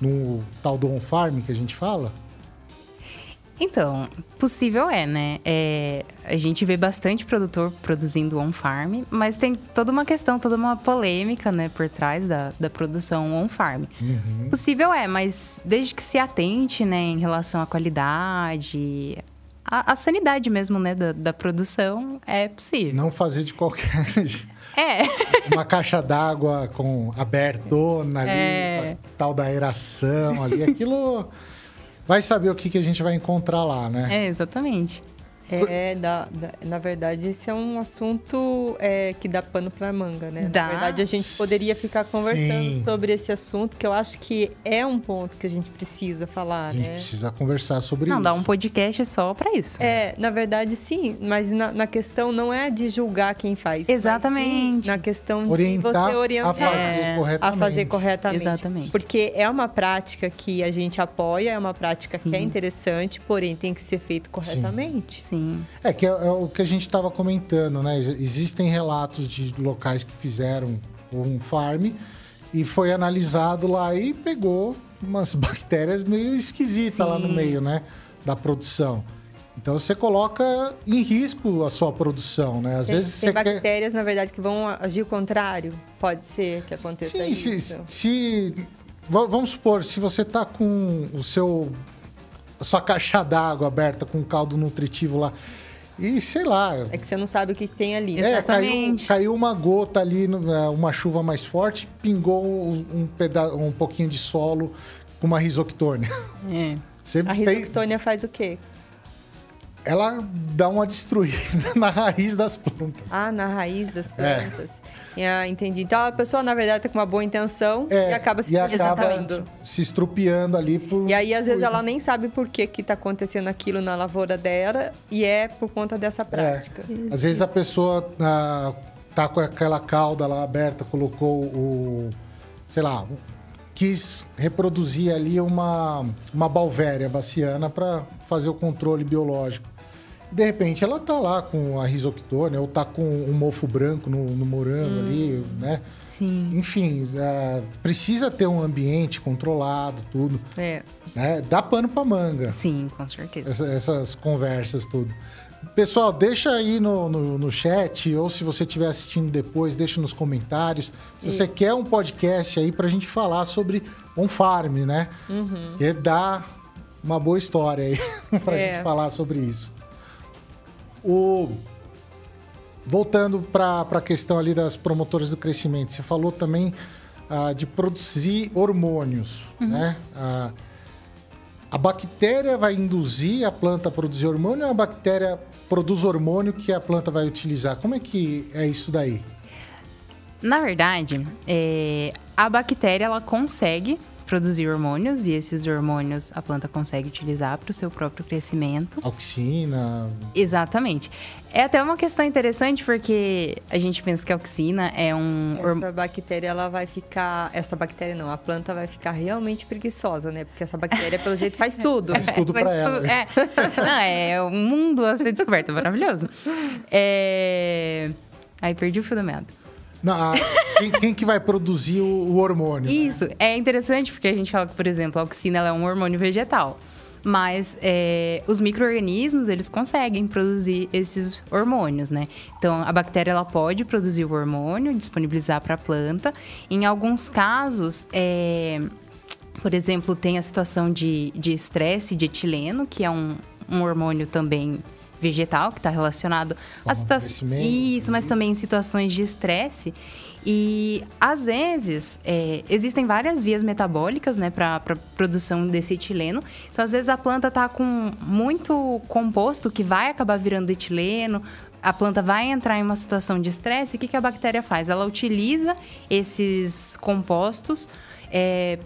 No tal do on-farm que a gente fala? Então, possível é, né? É, a gente vê bastante produtor produzindo on-farm, mas tem toda uma questão, toda uma polêmica, né, por trás da, da produção on-farm. Possível é, mas desde que se atente, né, em relação à qualidade, à, à sanidade mesmo, né, da, da produção, é possível. Não fazer de qualquer. É, uma caixa d'água com abertona ali, É. a tal da aeração ali, aquilo vai saber o que, que a gente vai encontrar lá, né? é, exatamente. É, da, da- na verdade, esse é um assunto é, que dá pano pra manga, né? Dá. Na verdade, a gente poderia ficar conversando Sim. sobre esse assunto, que eu acho que é um ponto que a gente precisa falar, A gente né? precisa conversar sobre Não, isso. dá um podcast só pra isso. É, na verdade, sim, mas na, na questão não é de julgar quem faz. Exatamente. sim na questão Orientar de você a orientar fazer É, corretamente. a fazer corretamente. Exatamente. Porque é uma prática que a gente apoia, é uma prática que é Sim. interessante, porém tem que ser feito corretamente. Sim. É que é, é o que a gente estava comentando, né? Existem relatos de locais que fizeram um farm e foi analisado lá e pegou umas bactérias meio esquisitas lá no Sim. meio, né? Da produção. Então você coloca em risco a sua produção, né? Às Tem, vezes tem você quer. bactérias, na verdade, que vão agir o contrário. Pode ser que aconteça Sim, se, isso. se- va- vamos supor, se você tá com o seu a sua caixa d'água aberta com um caldo nutritivo lá e sei lá, É que você não sabe o que tem ali. é, caiu, Exatamente. caiu uma gota ali, é, uma chuva mais forte, pingou um, peda um pouquinho de solo com uma risoctônia. É. Você A fez, risoctônia faz o quê? Ela dá uma destruída na raiz das plantas. Ah, na raiz das É. plantas. Ah, entendi. Então a pessoa, na verdade, tá com uma boa intenção É, e acaba se e acaba se estrupiando ali por E aí, às vezes, ela nem sabe por que que tá acontecendo aquilo na lavoura dela e é por conta dessa prática. É. Às vezes a pessoa ah, tá com aquela cauda lá aberta, colocou o. sei lá, quis reproduzir ali uma, uma balvéria baciana para fazer o controle biológico. De repente ela tá lá com a risoctônia ou tá com um mofo branco no, no morango ali, né? Sim. Enfim, ah, precisa ter um ambiente controlado, tudo. É. Né? Dá pano pra manga Sim, com certeza. essa- essas conversas tudo. Pessoal, deixa aí no, no, no chat, ou se você estiver assistindo depois, deixa nos comentários. Se você Isso. quer um podcast aí pra gente falar sobre on farm, né? Uhum. Que dá uma boa história aí pra É. gente falar sobre isso. O... Voltando para a questão ali das promotoras do crescimento, você falou também ah, de produzir hormônios, né? Ah, a bactéria vai induzir a planta a produzir hormônio ou a bactéria produz hormônio que a planta vai utilizar? Como é que é isso daí? Na verdade, é, a bactéria ela consegue produzir hormônios e esses hormônios a planta consegue utilizar para o seu próprio crescimento. Auxina? Exatamente. É até uma questão interessante porque a gente pensa que a auxina é um Essa bactéria, ela vai ficar... Essa bactéria não, a planta vai ficar realmente preguiçosa, né? Porque essa bactéria, pelo jeito, faz tudo. Faz tudo Mas para ela. É, não, é um mundo a ser descoberto, maravilhoso. É... Aí perdi o fio da meada. A- quem, quem que vai produzir o, o hormônio? né? Isso, é interessante porque a gente fala que, por exemplo, a auxina é um hormônio vegetal. Mas é, os micro-organismos, eles conseguem produzir esses hormônios, né? Então, a bactéria, ela pode produzir o hormônio, disponibilizar para a planta. Em alguns casos, é, por exemplo, tem a situação de de estresse de etileno, que é um, um hormônio também vegetal, que está relacionado a situações... Isso, mas também em situações de estresse. E, às vezes, é, existem várias vias metabólicas, né, para a produção desse etileno. Então, às vezes, a planta está com muito composto que vai acabar virando etileno, a planta vai entrar em uma situação de estresse, o que, que a bactéria faz? Ela utiliza esses compostos é,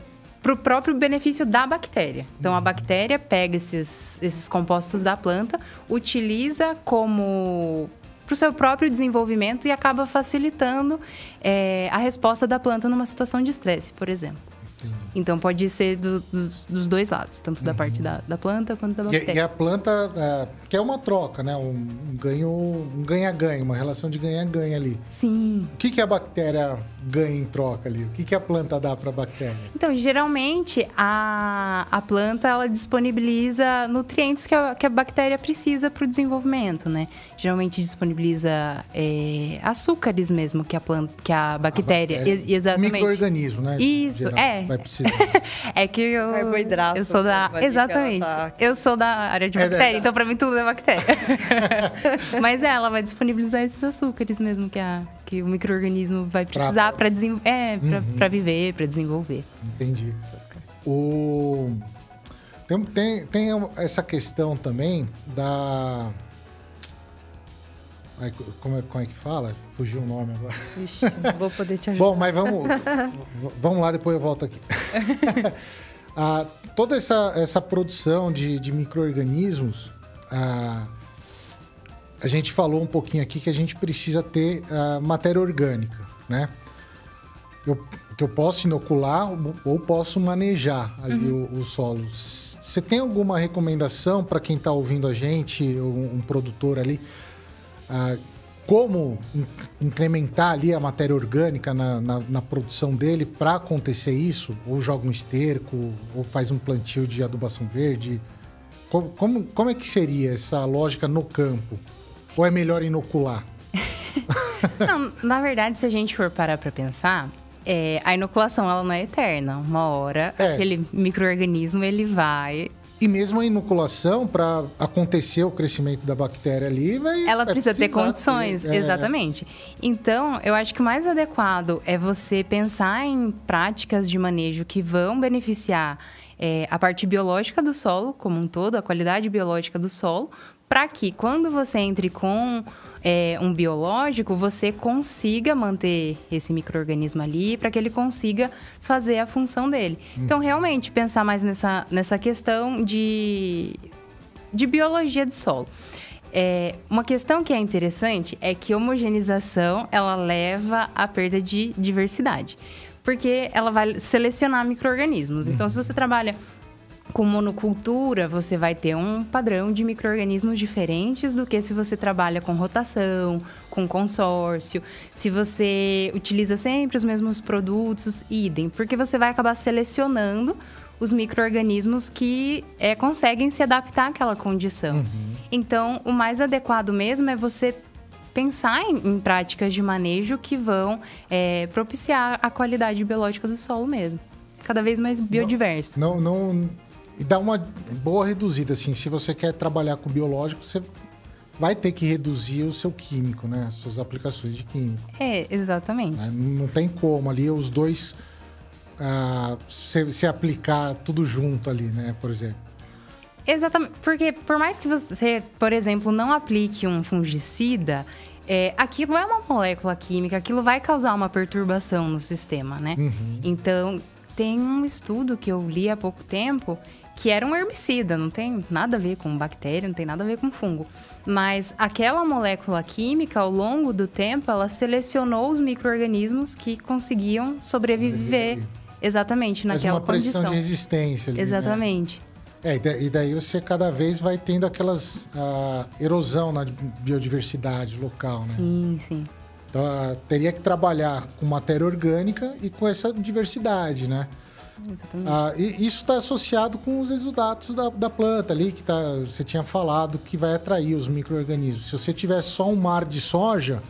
para o próprio benefício da bactéria. Então, a bactéria pega esses, esses compostos da planta, utiliza como para o seu próprio desenvolvimento e acaba facilitando é, a resposta da planta numa situação de estresse, por exemplo. Então pode ser do, do, dos dois lados, tanto da parte da, da, planta quanto da bactéria. E, e a planta é, quer uma troca, né? Um, ganho, um ganha-ganha, uma relação de ganha-ganha ali. Sim. O que, que a bactéria ganha em troca ali? O que, que a planta dá para a bactéria? Então, geralmente, a, a planta ela disponibiliza nutrientes que a, que a bactéria precisa para o desenvolvimento, né? Geralmente disponibiliza é, açúcares mesmo que a planta, que a bactéria, a bactéria exatamente. Microorganismo, né? Isso, Geral, é. É que eu Carboidrato. Eu sou da exatamente. Tá... Eu sou da área de bactéria, é, então para mim tudo é bactéria. Mas é, ela vai disponibilizar esses açúcares mesmo que a que o microorganismo vai precisar para é, uhum. viver, para desenvolver. Entendi. O... Tem, tem, tem essa questão também da. Como é, como é que fala? Fugiu o nome agora. Ixi, não vou poder te ajudar. Bom, mas vamos, vamos lá, depois eu volto aqui. ah, toda essa, essa produção de, de micro-organismos, ah, a gente falou um pouquinho aqui que a gente precisa ter uh, matéria orgânica, né? Eu, que eu posso inocular ou posso manejar ali uhum. o, o, solo. Você tem alguma recomendação para quem está ouvindo a gente, um, um produtor ali, uh, como incrementar ali a matéria orgânica na, na, na produção dele para acontecer isso? Ou joga um esterco, ou faz um plantio de adubação verde? Como, como, como é que seria essa lógica no campo? Ou é melhor inocular? não, na verdade, se a gente for parar para pensar, é, a inoculação ela não é eterna. Uma hora, é. aquele microorganismo ele vai e mesmo a inoculação, para acontecer o crescimento da bactéria ali, vai. Ela precisa ter condições, ter, é... exatamente. Então, eu acho que o mais adequado é você pensar em práticas de manejo que vão beneficiar é, a parte biológica do solo como um todo, a qualidade biológica do solo, para que quando você entre com é, um biológico, você consiga manter esse microorganismo ali para que ele consiga fazer a função dele. Hum. Então, realmente, pensar mais nessa, nessa questão de, de biologia de solo. É, uma questão que é interessante é que homogeneização ela leva à perda de diversidade, porque ela vai selecionar micro-organismos. Então, se você trabalha com monocultura, você vai ter um padrão de micro-organismos diferentes do que se você trabalha com rotação, com consórcio, se você utiliza sempre os mesmos produtos, idem, porque você vai acabar selecionando os micro-organismos que é, conseguem se adaptar àquela condição. Uhum. Então, o mais adequado mesmo é você pensar em, em práticas de manejo que vão é, propiciar a qualidade biológica do solo mesmo cada vez mais biodiverso. Não, não, e dá uma boa reduzida, assim. Se você quer trabalhar com biológico, você vai ter que reduzir o seu químico, né? Suas aplicações de químico. É, exatamente. Né? Não tem como ali os dois ah, se, se aplicar tudo junto ali, né? Por exemplo. Exatamente. Porque por mais que você, por exemplo, não aplique um fungicida, é, aquilo é uma molécula química, aquilo vai causar uma perturbação no sistema, né? Uhum. Então, tem um estudo que eu li há pouco tempo que era um herbicida, não tem nada a ver com bactéria, não tem nada a ver com fungo. Mas aquela molécula química, ao longo do tempo, ela selecionou os micro-organismos que conseguiam sobreviver exatamente naquela Mas uma condição. de resistência. Ali, né? exatamente. Né? É, e daí você cada vez vai tendo aquelas uh, erosão na biodiversidade local, né? Sim, sim. Então, uh, teria que trabalhar com matéria orgânica e com essa diversidade, né? Ah, e isso está associado com os resultados da, da, planta ali, que tá, você tinha falado que vai atrair os micro-organismos. Se você tiver só um mar de soja,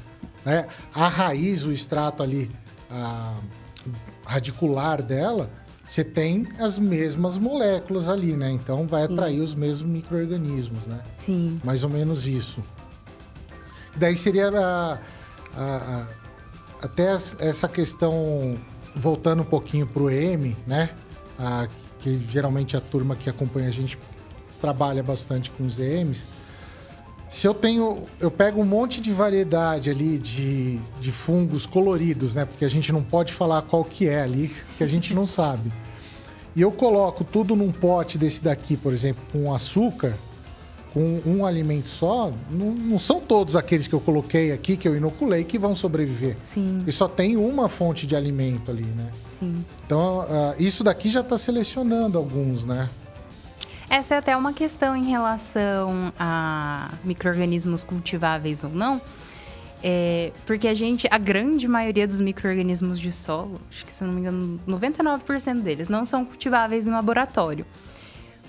né, a raiz, o extrato ali a, radicular dela, você tem as mesmas moléculas ali, né? Então vai atrair Sim. os mesmos micro-organismos, né? Sim. Mais ou menos isso. Daí seria a, a, a, até essa questão voltando um pouquinho para o EM, né? Ah, que geralmente a turma que acompanha a gente trabalha bastante com os EMs. se eu tenho. Eu pego um monte de variedade ali de, de fungos coloridos, né? Porque a gente não pode falar qual que é ali, que a gente não sabe. E eu coloco tudo num pote desse daqui, por exemplo, com açúcar, com um alimento só, não, não são todos aqueles que eu coloquei aqui, que eu inoculei, que vão sobreviver. Sim. E só tem uma fonte de alimento ali, né? Sim. Então, uh, isso daqui já está selecionando alguns, né? Essa é até uma questão em relação a micro-organismos cultiváveis ou não. É, porque a gente, a grande maioria dos micro-organismos de solo, acho que se não me engano, 99% deles não são cultiváveis em laboratório.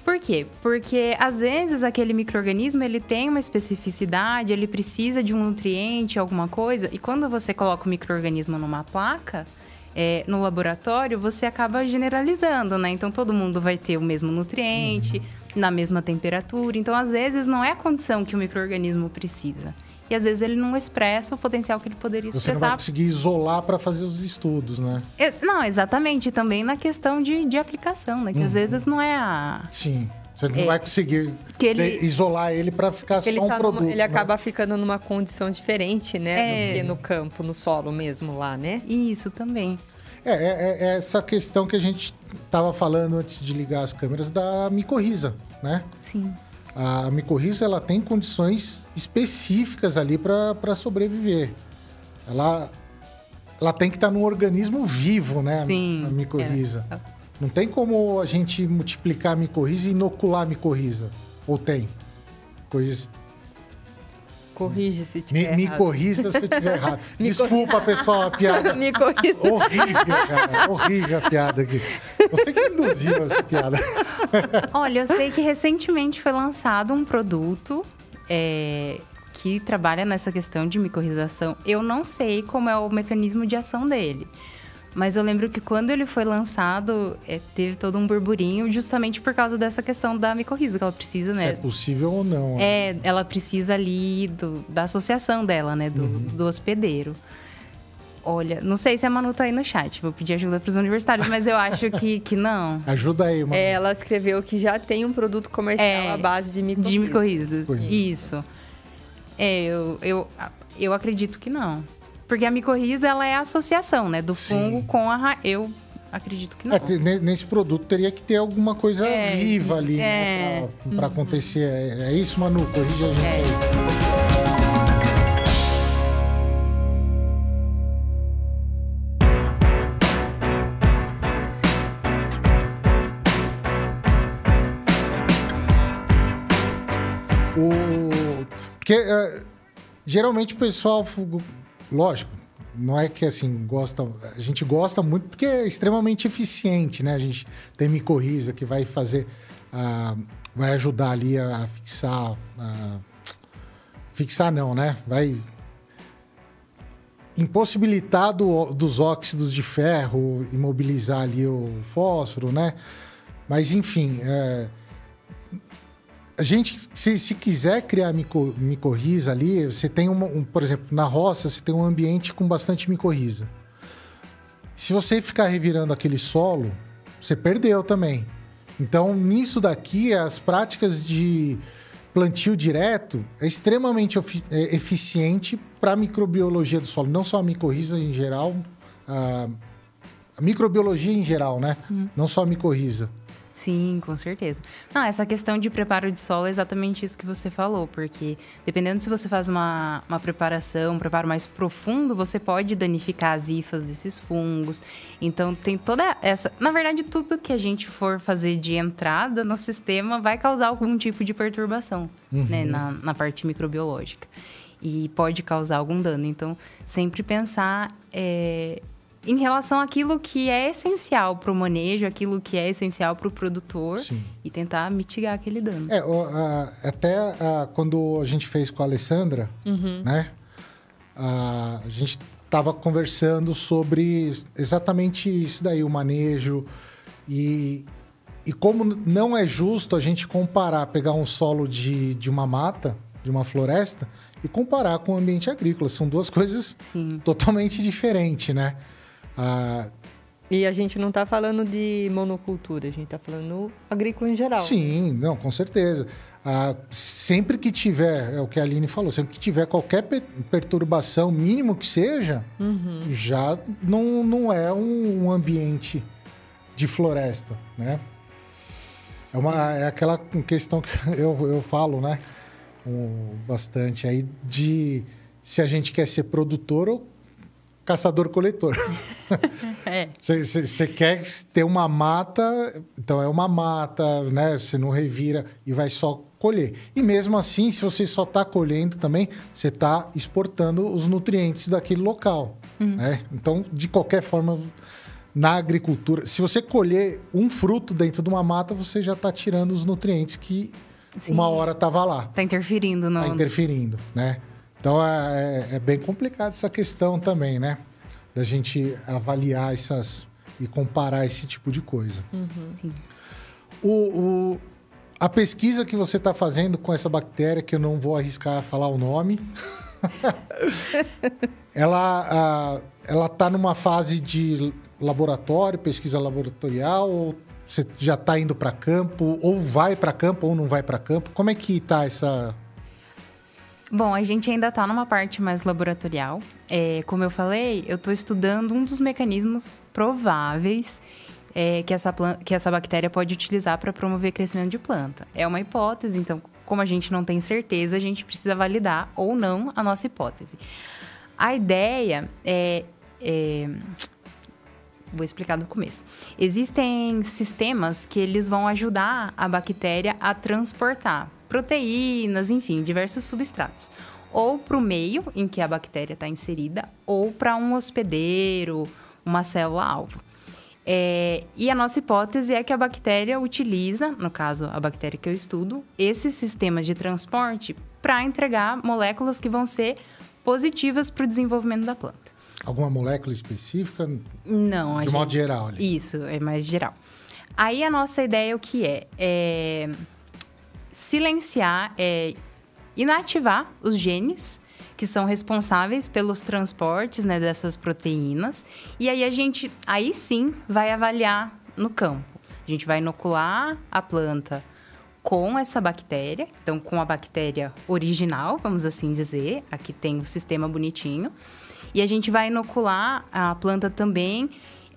Por quê? Porque às vezes aquele microorganismo ele tem uma especificidade, ele precisa de um nutriente, alguma coisa, e quando você coloca o microorganismo numa placa, é, no laboratório, você acaba generalizando, né? Então todo mundo vai ter o mesmo nutriente, uhum. na mesma temperatura. Então, às vezes, não é a condição que o microorganismo precisa. E às vezes ele não expressa o potencial que ele poderia Você expressar. Você não vai conseguir isolar para fazer os estudos, né? Não, exatamente. Também na questão de, de aplicação, né? Que uhum. às vezes não é a. Sim. Você não é, vai conseguir ele, isolar ele para ficar só um tá produto. Numa, ele né? acaba ficando numa condição diferente, né? É. Do que no campo, no solo mesmo lá, né? Isso também. É, é, é essa questão que a gente estava falando antes de ligar as câmeras da micorriza, né? Sim. A micorriza ela tem condições específicas ali para sobreviver. Ela, ela tem que estar tá num organismo vivo, né? Sim. A micorriza. É. Não tem como a gente multiplicar a micorriza e inocular a micorriza. Ou tem? Coisas Corrige se tiver me, errado. Me corrija se eu tiver errado. Desculpa, pessoal, a piada. me corrija. Horrível, cara. Horrível a piada aqui. Você que induziu essa piada. Olha, eu sei que recentemente foi lançado um produto é, que trabalha nessa questão de micorrização. Eu não sei como é o mecanismo de ação dele. Mas eu lembro que quando ele foi lançado, é, teve todo um burburinho justamente por causa dessa questão da micorriza, que ela precisa, né? Se é possível ou não. É, ela precisa ali do, da associação dela, né? Do, uhum. do hospedeiro. Olha, não sei se a Manu tá aí no chat, vou pedir ajuda para os universitários, mas eu acho que, que não. Ajuda aí, Manu. É, ela escreveu que já tem um produto comercial é, à base de micorrizas. De micorrizas, isso. É, eu, eu, eu acredito que não. Porque a micorriza, ela é a associação, né? Do Sim. fungo com a... Ra... Eu acredito que não. É, nesse produto teria que ter alguma coisa é, viva ali, é, né? Pra, pra uhum. acontecer. É, é, isso, Manu? Corrija a gente é. aí. O... Porque uh, geralmente o pessoal lógico, não é que assim gosta, a gente gosta muito porque é extremamente eficiente, né? A gente tem micorriza que vai fazer, uh, vai ajudar ali a fixar, fixar não, né? Vai impossibilitar do, dos óxidos de ferro, imobilizar ali o fósforo, né? Mas enfim, é, a gente, se, se quiser criar mico, micorriza ali, você tem uma, um, por exemplo, na roça, você tem um ambiente com bastante micorriza. Se você ficar revirando aquele solo, você perdeu também. Então, nisso daqui, as práticas de plantio direto é extremamente é, eficiente para a microbiologia do solo, não só a micorriza em geral, a, a microbiologia em geral, né? Hum. Não só a micorriza. Sim, com certeza. Não, essa questão de preparo de solo é exatamente isso que você falou, porque dependendo se você faz uma, uma preparação, um preparo mais profundo, você pode danificar as hifas desses fungos. Então, tem toda essa. Na verdade, tudo que a gente for fazer de entrada no sistema vai causar algum tipo de perturbação uhum. né, na, na parte microbiológica. E pode causar algum dano. Então, sempre pensar. É, em relação àquilo que é essencial para o manejo, aquilo que é essencial para o produtor Sim. e tentar mitigar aquele dano. É, até quando a gente fez com a Alessandra, uhum. né? a gente estava conversando sobre exatamente isso daí, o manejo e, e como não é justo a gente comparar, pegar um solo de, de uma mata, de uma floresta, e comparar com o ambiente agrícola. São duas coisas Sim. totalmente diferentes, né? E a gente não está falando de monocultura, a gente está falando agrícola em geral. Sim, não, com certeza. Ah, sempre que tiver, é o que a Aline falou, sempre que tiver qualquer perturbação, mínimo que seja, uhum. já não, não é um, um, ambiente de floresta, né? É, uma, é aquela questão que eu, eu falo, né? Um, bastante aí de se a gente quer ser produtor ou caçador-coletor. Você é. quer ter uma mata, então é uma mata, né? Você não revira e vai só colher. E mesmo assim, se você só está colhendo também, você está exportando os nutrientes daquele local. Uhum. Né? Então, de qualquer forma, na agricultura, se você colher um fruto dentro de uma mata, você já está tirando os nutrientes que Sim. uma hora estava lá. Está interferindo, não? Está interferindo, né? Então é, é, é bem complicado essa questão também, né? Da gente avaliar essas e comparar esse tipo de coisa. Uhum. O, o, a pesquisa que você está fazendo com essa bactéria, que eu não vou arriscar falar o nome, ela ela está numa fase de laboratório, pesquisa laboratorial, ou você já está indo para campo, ou vai para campo, ou não vai para campo? Como é que está essa Bom, a gente ainda está numa parte mais laboratorial. É, como eu falei, eu estou estudando um dos mecanismos prováveis é, que, essa que essa bactéria pode utilizar para promover crescimento de planta. É uma hipótese, então, como a gente não tem certeza, a gente precisa validar ou não a nossa hipótese. A ideia é, é vou explicar do começo. Existem sistemas que eles vão ajudar a bactéria a transportar proteínas, enfim, diversos substratos. Ou para o meio em que a bactéria está inserida, ou para um hospedeiro, uma célula-alvo. É, e a nossa hipótese é que a bactéria utiliza, no caso a bactéria que eu estudo, esses sistemas de transporte para entregar moléculas que vão ser positivas para o desenvolvimento da planta. Alguma molécula específica? Não. De gente... modo geral. Ali. Isso, é mais geral. Aí a nossa ideia o que é? É silenciar, é inativar os genes que são responsáveis pelos transportes né, dessas proteínas. E aí a gente, aí sim, vai avaliar no campo. A gente vai inocular a planta com essa bactéria, então com a bactéria original, vamos assim dizer, aqui tem o sistema bonitinho. E a gente vai inocular a planta também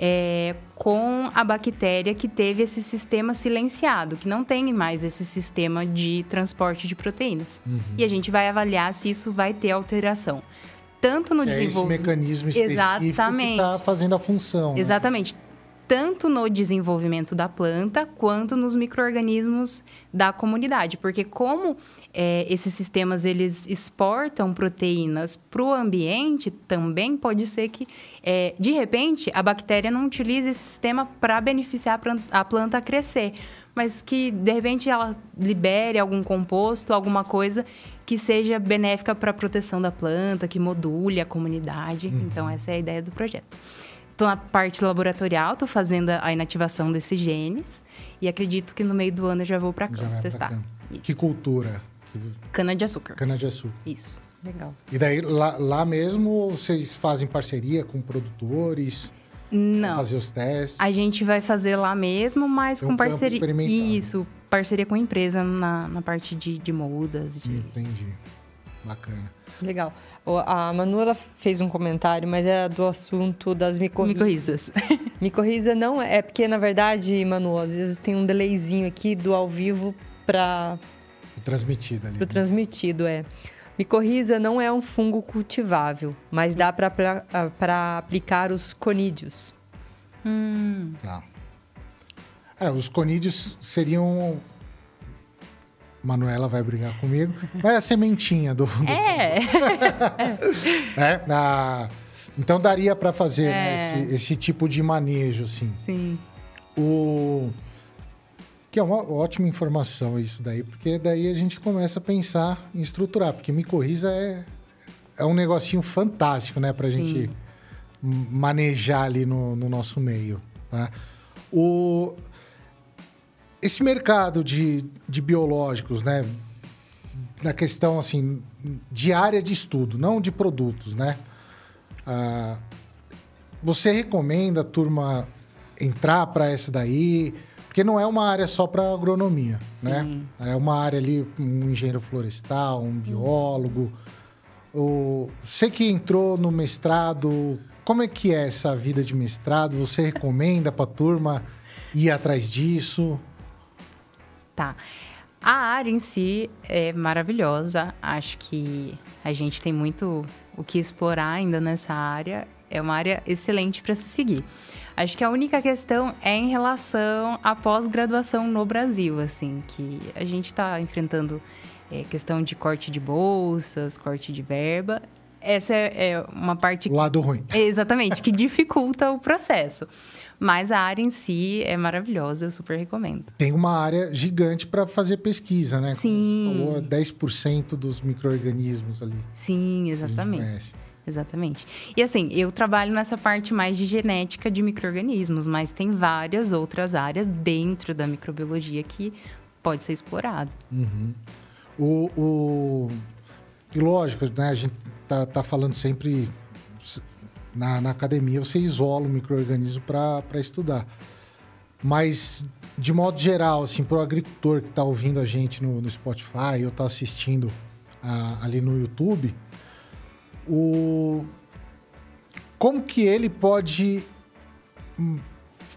é, com a bactéria que teve esse sistema silenciado, que não tem mais esse sistema de transporte de proteínas. Uhum. E a gente vai avaliar se isso vai ter alteração. Tanto no desenvolvimento. É esse mecanismo específico Exatamente. que está fazendo a função. Né? Exatamente. Né? tanto no desenvolvimento da planta quanto nos micro-organismos da comunidade. Porque como é, esses sistemas eles exportam proteínas para o ambiente, também pode ser que, é, de repente, a bactéria não utilize esse sistema para beneficiar a planta a crescer, mas que, de repente, ela libere algum composto, alguma coisa que seja benéfica para a proteção da planta, que module a comunidade. Uhum. Então, essa é a ideia do projeto. Estou na parte laboratorial, estou fazendo a inativação desses genes e acredito que no meio do ano eu já vou para cá testar. Que cultura? Cana de açúcar. Cana de açúcar. Isso. Legal. E daí lá, lá mesmo vocês fazem parceria com produtores? Não. Fazer os testes? A gente vai fazer lá mesmo, mas Tem com um parceria. Isso, parceria com a empresa na, na parte de, de mudas. De... Entendi. Bacana. Legal. A Manu ela fez um comentário, mas é do assunto das micorrizas. Micorrizas. Micorriza não é, é porque na verdade, Manu, às vezes tem um delayzinho aqui do ao vivo para o transmitido ali. Pro né? transmitido é. Micorriza não é um fungo cultivável, mas dá para aplicar os conídeos. Hum. Tá. É, os conídeos seriam Manuela vai brigar comigo. Vai a sementinha do. do... É. é a... Então daria para fazer é. né, esse, esse, tipo de manejo, assim. Sim. O que é uma ótima informação isso daí, porque daí a gente começa a pensar em estruturar, porque micorriza é é um negocinho fantástico, né, para a gente manejar ali no, no nosso meio, tá? O esse mercado de, de biológicos, né? Na questão, assim, de área de estudo, não de produtos, né? Ah, você recomenda a turma entrar para essa daí? Porque não é uma área só para agronomia, né? Sim. É uma área ali, um engenheiro florestal, um biólogo. O, você que entrou no mestrado, como é que é essa vida de mestrado? Você recomenda para a turma ir atrás disso? Tá. A área em si é maravilhosa. Acho que a gente tem muito o que explorar ainda nessa área. É uma área excelente para se seguir. Acho que a única questão é em relação à pós-graduação no Brasil, assim, que a gente está enfrentando é, questão de corte de bolsas, corte de verba. Essa é, é uma parte. O lado ruim. Exatamente, que dificulta o processo. Mas a área em si é maravilhosa, eu super recomendo. Tem uma área gigante para fazer pesquisa, né? Sim. Como você falou, 10% dos micro-organismos ali. Sim, que exatamente. Exatamente. E assim, eu trabalho nessa parte mais de genética de micro-organismos, mas tem várias outras áreas dentro da microbiologia que pode ser explorado. Uhum. O, o- E lógico, né? A gente tá, tá falando sempre... Na, na academia, você isola o micro-organismo para estudar. Mas, de modo geral, assim, para o agricultor que está ouvindo a gente no, no Spotify ou está assistindo ah, ali no YouTube, o... como que ele pode hum,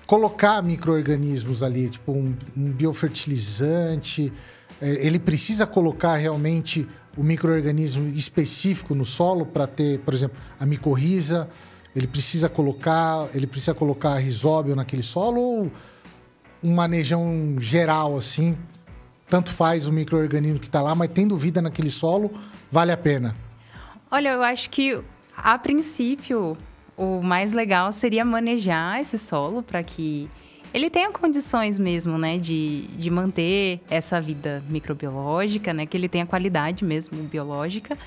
colocar micro-organismos ali, tipo um, um biofertilizante? É, Ele precisa colocar realmente o micro-organismo específico no solo para ter, por exemplo, a micorriza? Ele precisa colocar, ele precisa colocar risóbio naquele solo ou um manejão geral assim? Tanto faz o micro-organismo que está lá, mas tendo vida naquele solo, vale a pena. Olha, eu acho que a princípio o mais legal seria manejar esse solo para que ele tenha condições mesmo, né, de, de manter essa vida microbiológica, né, que ele tenha qualidade mesmo biológica.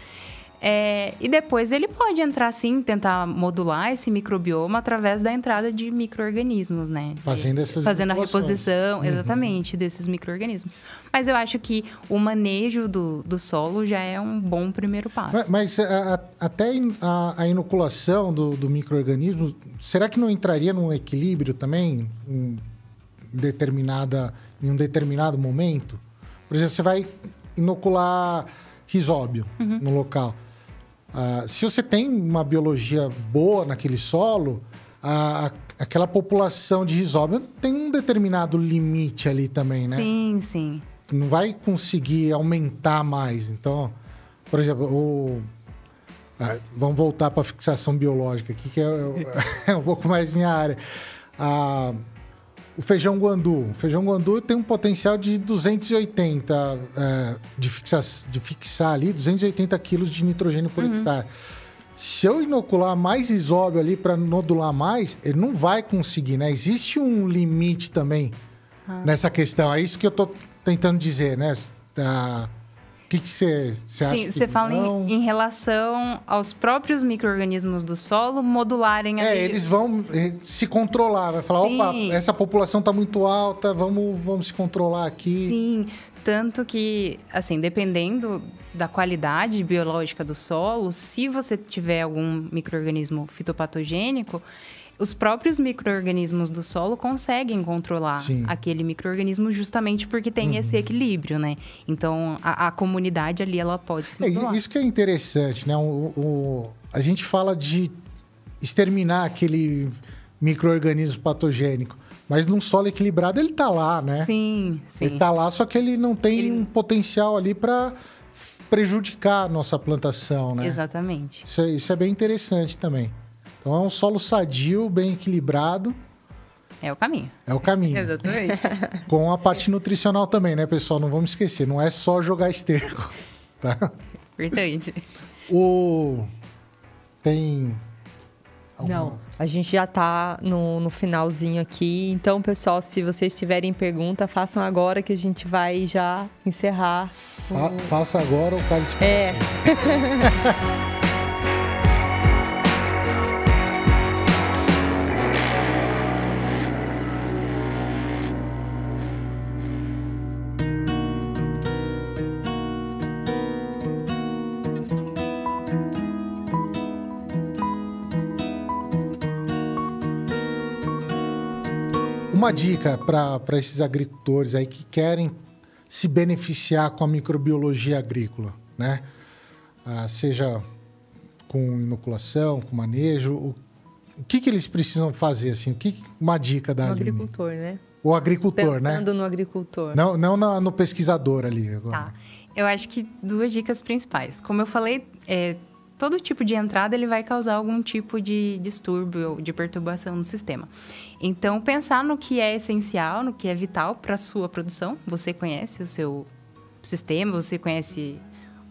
É, e depois ele pode entrar sim, tentar modular esse microbioma através da entrada de micro-organismos, né? Fazendo essas Fazendo a reposição, exatamente, desses micro-organismos. Mas eu acho que o manejo do, do solo já é um bom primeiro passo. Mas, mas, a- a- até a, a inoculação do, do micro-organismo, será que não entraria num equilíbrio também em, determinada, em um determinado momento? Por exemplo, você vai inocular risóbio no local. Ah, se você tem uma biologia boa naquele solo, a- aquela população de risóbio tem um determinado limite ali também, né? Sim, sim. não vai conseguir aumentar mais. Então, por exemplo, o... ah, vamos voltar para a fixação biológica aqui, que é, é um pouco mais minha área. Ah, o feijão guandu. O feijão guandu tem um potencial de 280 é, de, fixa, de fixar ali 280 quilos de nitrogênio por hectare. Se eu inocular mais isóbio ali para nodular mais, ele não vai conseguir, né? Existe um limite também nessa questão. É isso que eu tô tentando dizer, né? Ah, O que você acha? Sim, você fala em, em relação aos próprios micro-organismos do solo modularem É, ali- eles vão eh, se controlar, vai falar, Sim. opa, essa população está muito alta, vamos, vamos se controlar aqui. Sim, tanto que, assim, dependendo da qualidade biológica do solo, se você tiver algum microorganismo fitopatogênico, os próprios microorganismos do solo conseguem controlar Sim. Uhum. aquele microorganismo justamente porque tem esse equilíbrio, né? Então, a, a comunidade ali, ela pode se É, modular. isso que é interessante, né? O, o- a gente fala de exterminar aquele micro-organismo patogênico, mas num solo equilibrado ele tá lá, né? Sim, sim. Ele tá lá, só que ele não tem Ele- um potencial ali para prejudicar a nossa plantação, né? Exatamente. Isso é, isso é bem interessante também. Então é um solo sadio, bem equilibrado, É o caminho. é o caminho. Exatamente. Com a parte nutricional também, né, pessoal? Não vamos esquecer, não é só jogar esterco, tá? Importante. O... Tem... alguma- Não, a gente já tá no, no finalzinho aqui. Então, pessoal, se vocês tiverem pergunta, façam agora que a gente vai já encerrar. Fa- faça agora o cálice... É, uma dica para esses agricultores aí que querem se beneficiar com a microbiologia agrícola, né? Ah, seja com inoculação, com manejo, o, o que, que eles precisam fazer assim? O que uma dica da O Aline? agricultor, né? O agricultor, né? Pensando no agricultor. Não, não na- no pesquisador ali agora. Tá. Eu acho que duas dicas principais. Como eu falei, é, todo tipo de entrada ele vai causar algum tipo de distúrbio ou de perturbação no sistema. Então, pensar no que é essencial, no que é vital para a sua produção. Você conhece o seu sistema, você conhece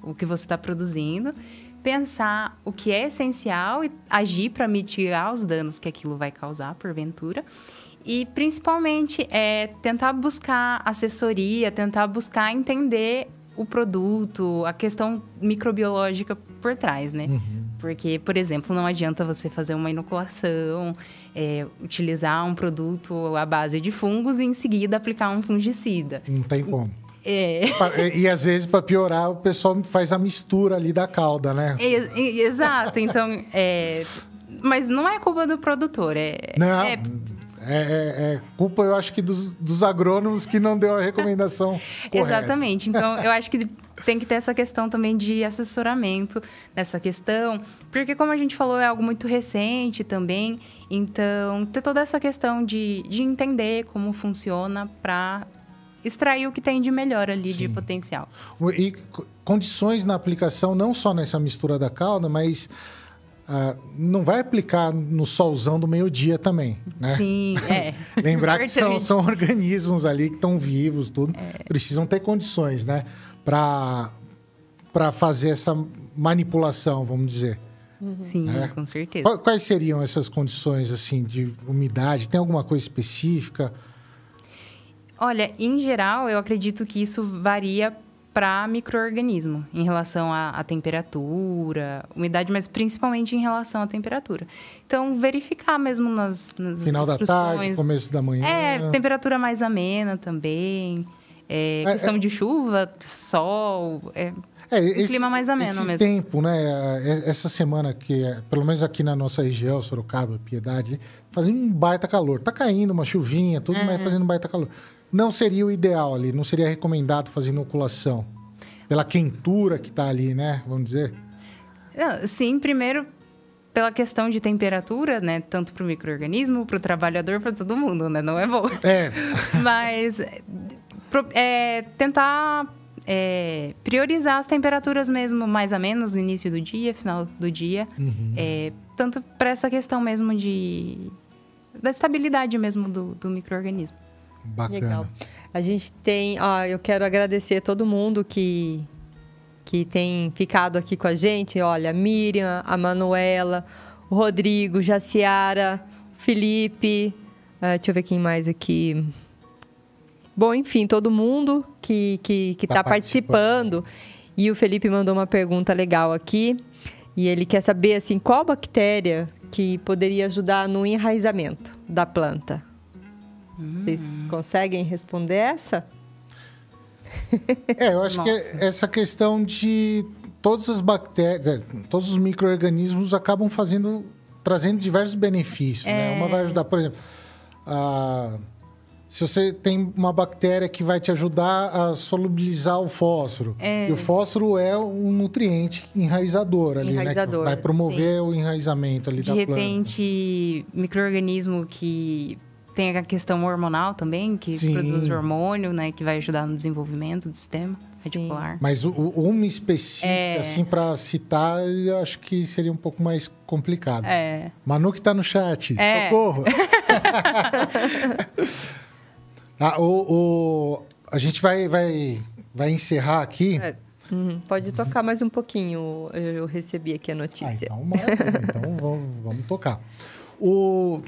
o que você está produzindo. Pensar o que é essencial e agir para mitigar os danos que aquilo vai causar, porventura. E, principalmente, é tentar buscar assessoria, tentar buscar entender o produto, a questão microbiológica por trás, né? Porque, por exemplo, não adianta você fazer uma inoculação, é, utilizar um produto à base de fungos e em seguida aplicar um fungicida. Não tem como. É, Pa- e, às vezes, para piorar, o pessoal faz a mistura ali da calda, né? exato. Então, é, mas não é culpa do produtor. É, Não, é é, é- é culpa, eu acho que dos, dos agrônomos que não deu a recomendação correta. Exatamente. Então, eu acho que tem que ter essa questão também de assessoramento nessa questão, porque como a gente falou, é algo muito recente também. Então, ter toda essa questão de, de entender como funciona para extrair o que tem de melhor ali de Sim. potencial. E co- condições na aplicação, não só nessa mistura da calda, mas ah, não vai aplicar no solzão do meio-dia também, né? Sim, é. Lembrar que são, são organismos ali que estão vivos, tudo. Precisam ter condições, né? Para fazer essa manipulação, vamos dizer. Sim, É. com certeza. Qua- Quais seriam essas condições, assim, de umidade? Tem alguma coisa específica? Olha, em geral, eu acredito que isso varia para microorganismo, em relação à, temperatura, umidade, mas principalmente em relação à temperatura. Então, verificar mesmo nas, nas Final da tarde, começo da manhã? É, temperatura mais amena também. É, É, questão de chuva, sol. É, É, um clima mais ameno esse mesmo. tempo, né? é- Essa semana que, é, pelo menos aqui na nossa região, Sorocaba, Piedade, fazendo um baita calor. Tá caindo uma chuvinha, tudo, mas fazendo um baita calor. Não seria o ideal ali, não seria recomendado fazer inoculação. Pela quentura que tá ali, né? Vamos dizer. Sim, primeiro pela questão de temperatura, né? Tanto para o microorganismo, para o trabalhador, para todo mundo, né? Não é bom. É, Mas é, tentar é, priorizar as temperaturas mesmo mais a menos no início do dia, final do dia. É, tanto para essa questão mesmo de da estabilidade mesmo do, do microorganismo. Bacana. Legal. A gente tem, ó, eu quero agradecer a todo mundo que que tem ficado aqui com a gente. Olha, a Miriam, a Manuela, o Rodrigo, Jaciara, Felipe, ah, deixa eu ver quem mais aqui. Bom, enfim, todo mundo que que que Tá está participando. E o Felipe mandou uma pergunta legal aqui. E ele quer saber assim, qual bactéria que poderia ajudar no enraizamento da planta. Vocês conseguem responder essa? É, eu acho que Nossa. é essa questão de todas as bactérias, é, todos os micro-organismos acabam fazendo, trazendo diversos benefícios, né? Uma vai ajudar, por exemplo, a- se você tem uma bactéria que vai te ajudar a solubilizar o fósforo. E o fósforo é um nutriente enraizador ali, Enraizador, né? Que vai promover o enraizamento ali De da planta. repente, microorganismo que tem a questão hormonal também, que Sim. produz hormônio, né? Que vai ajudar no desenvolvimento do sistema radicular. Mas o, o- uma específica, É. assim, para citar, eu acho que seria um pouco mais complicado. É. Manu que tá no chat. É. Socorro. Ah, o, o- a gente vai, vai, vai encerrar aqui. É. Uhum, Pode tocar mais um pouquinho. Eu recebi aqui a Ah, notícia. então, maravilha. então vamos, vamos tocar. O,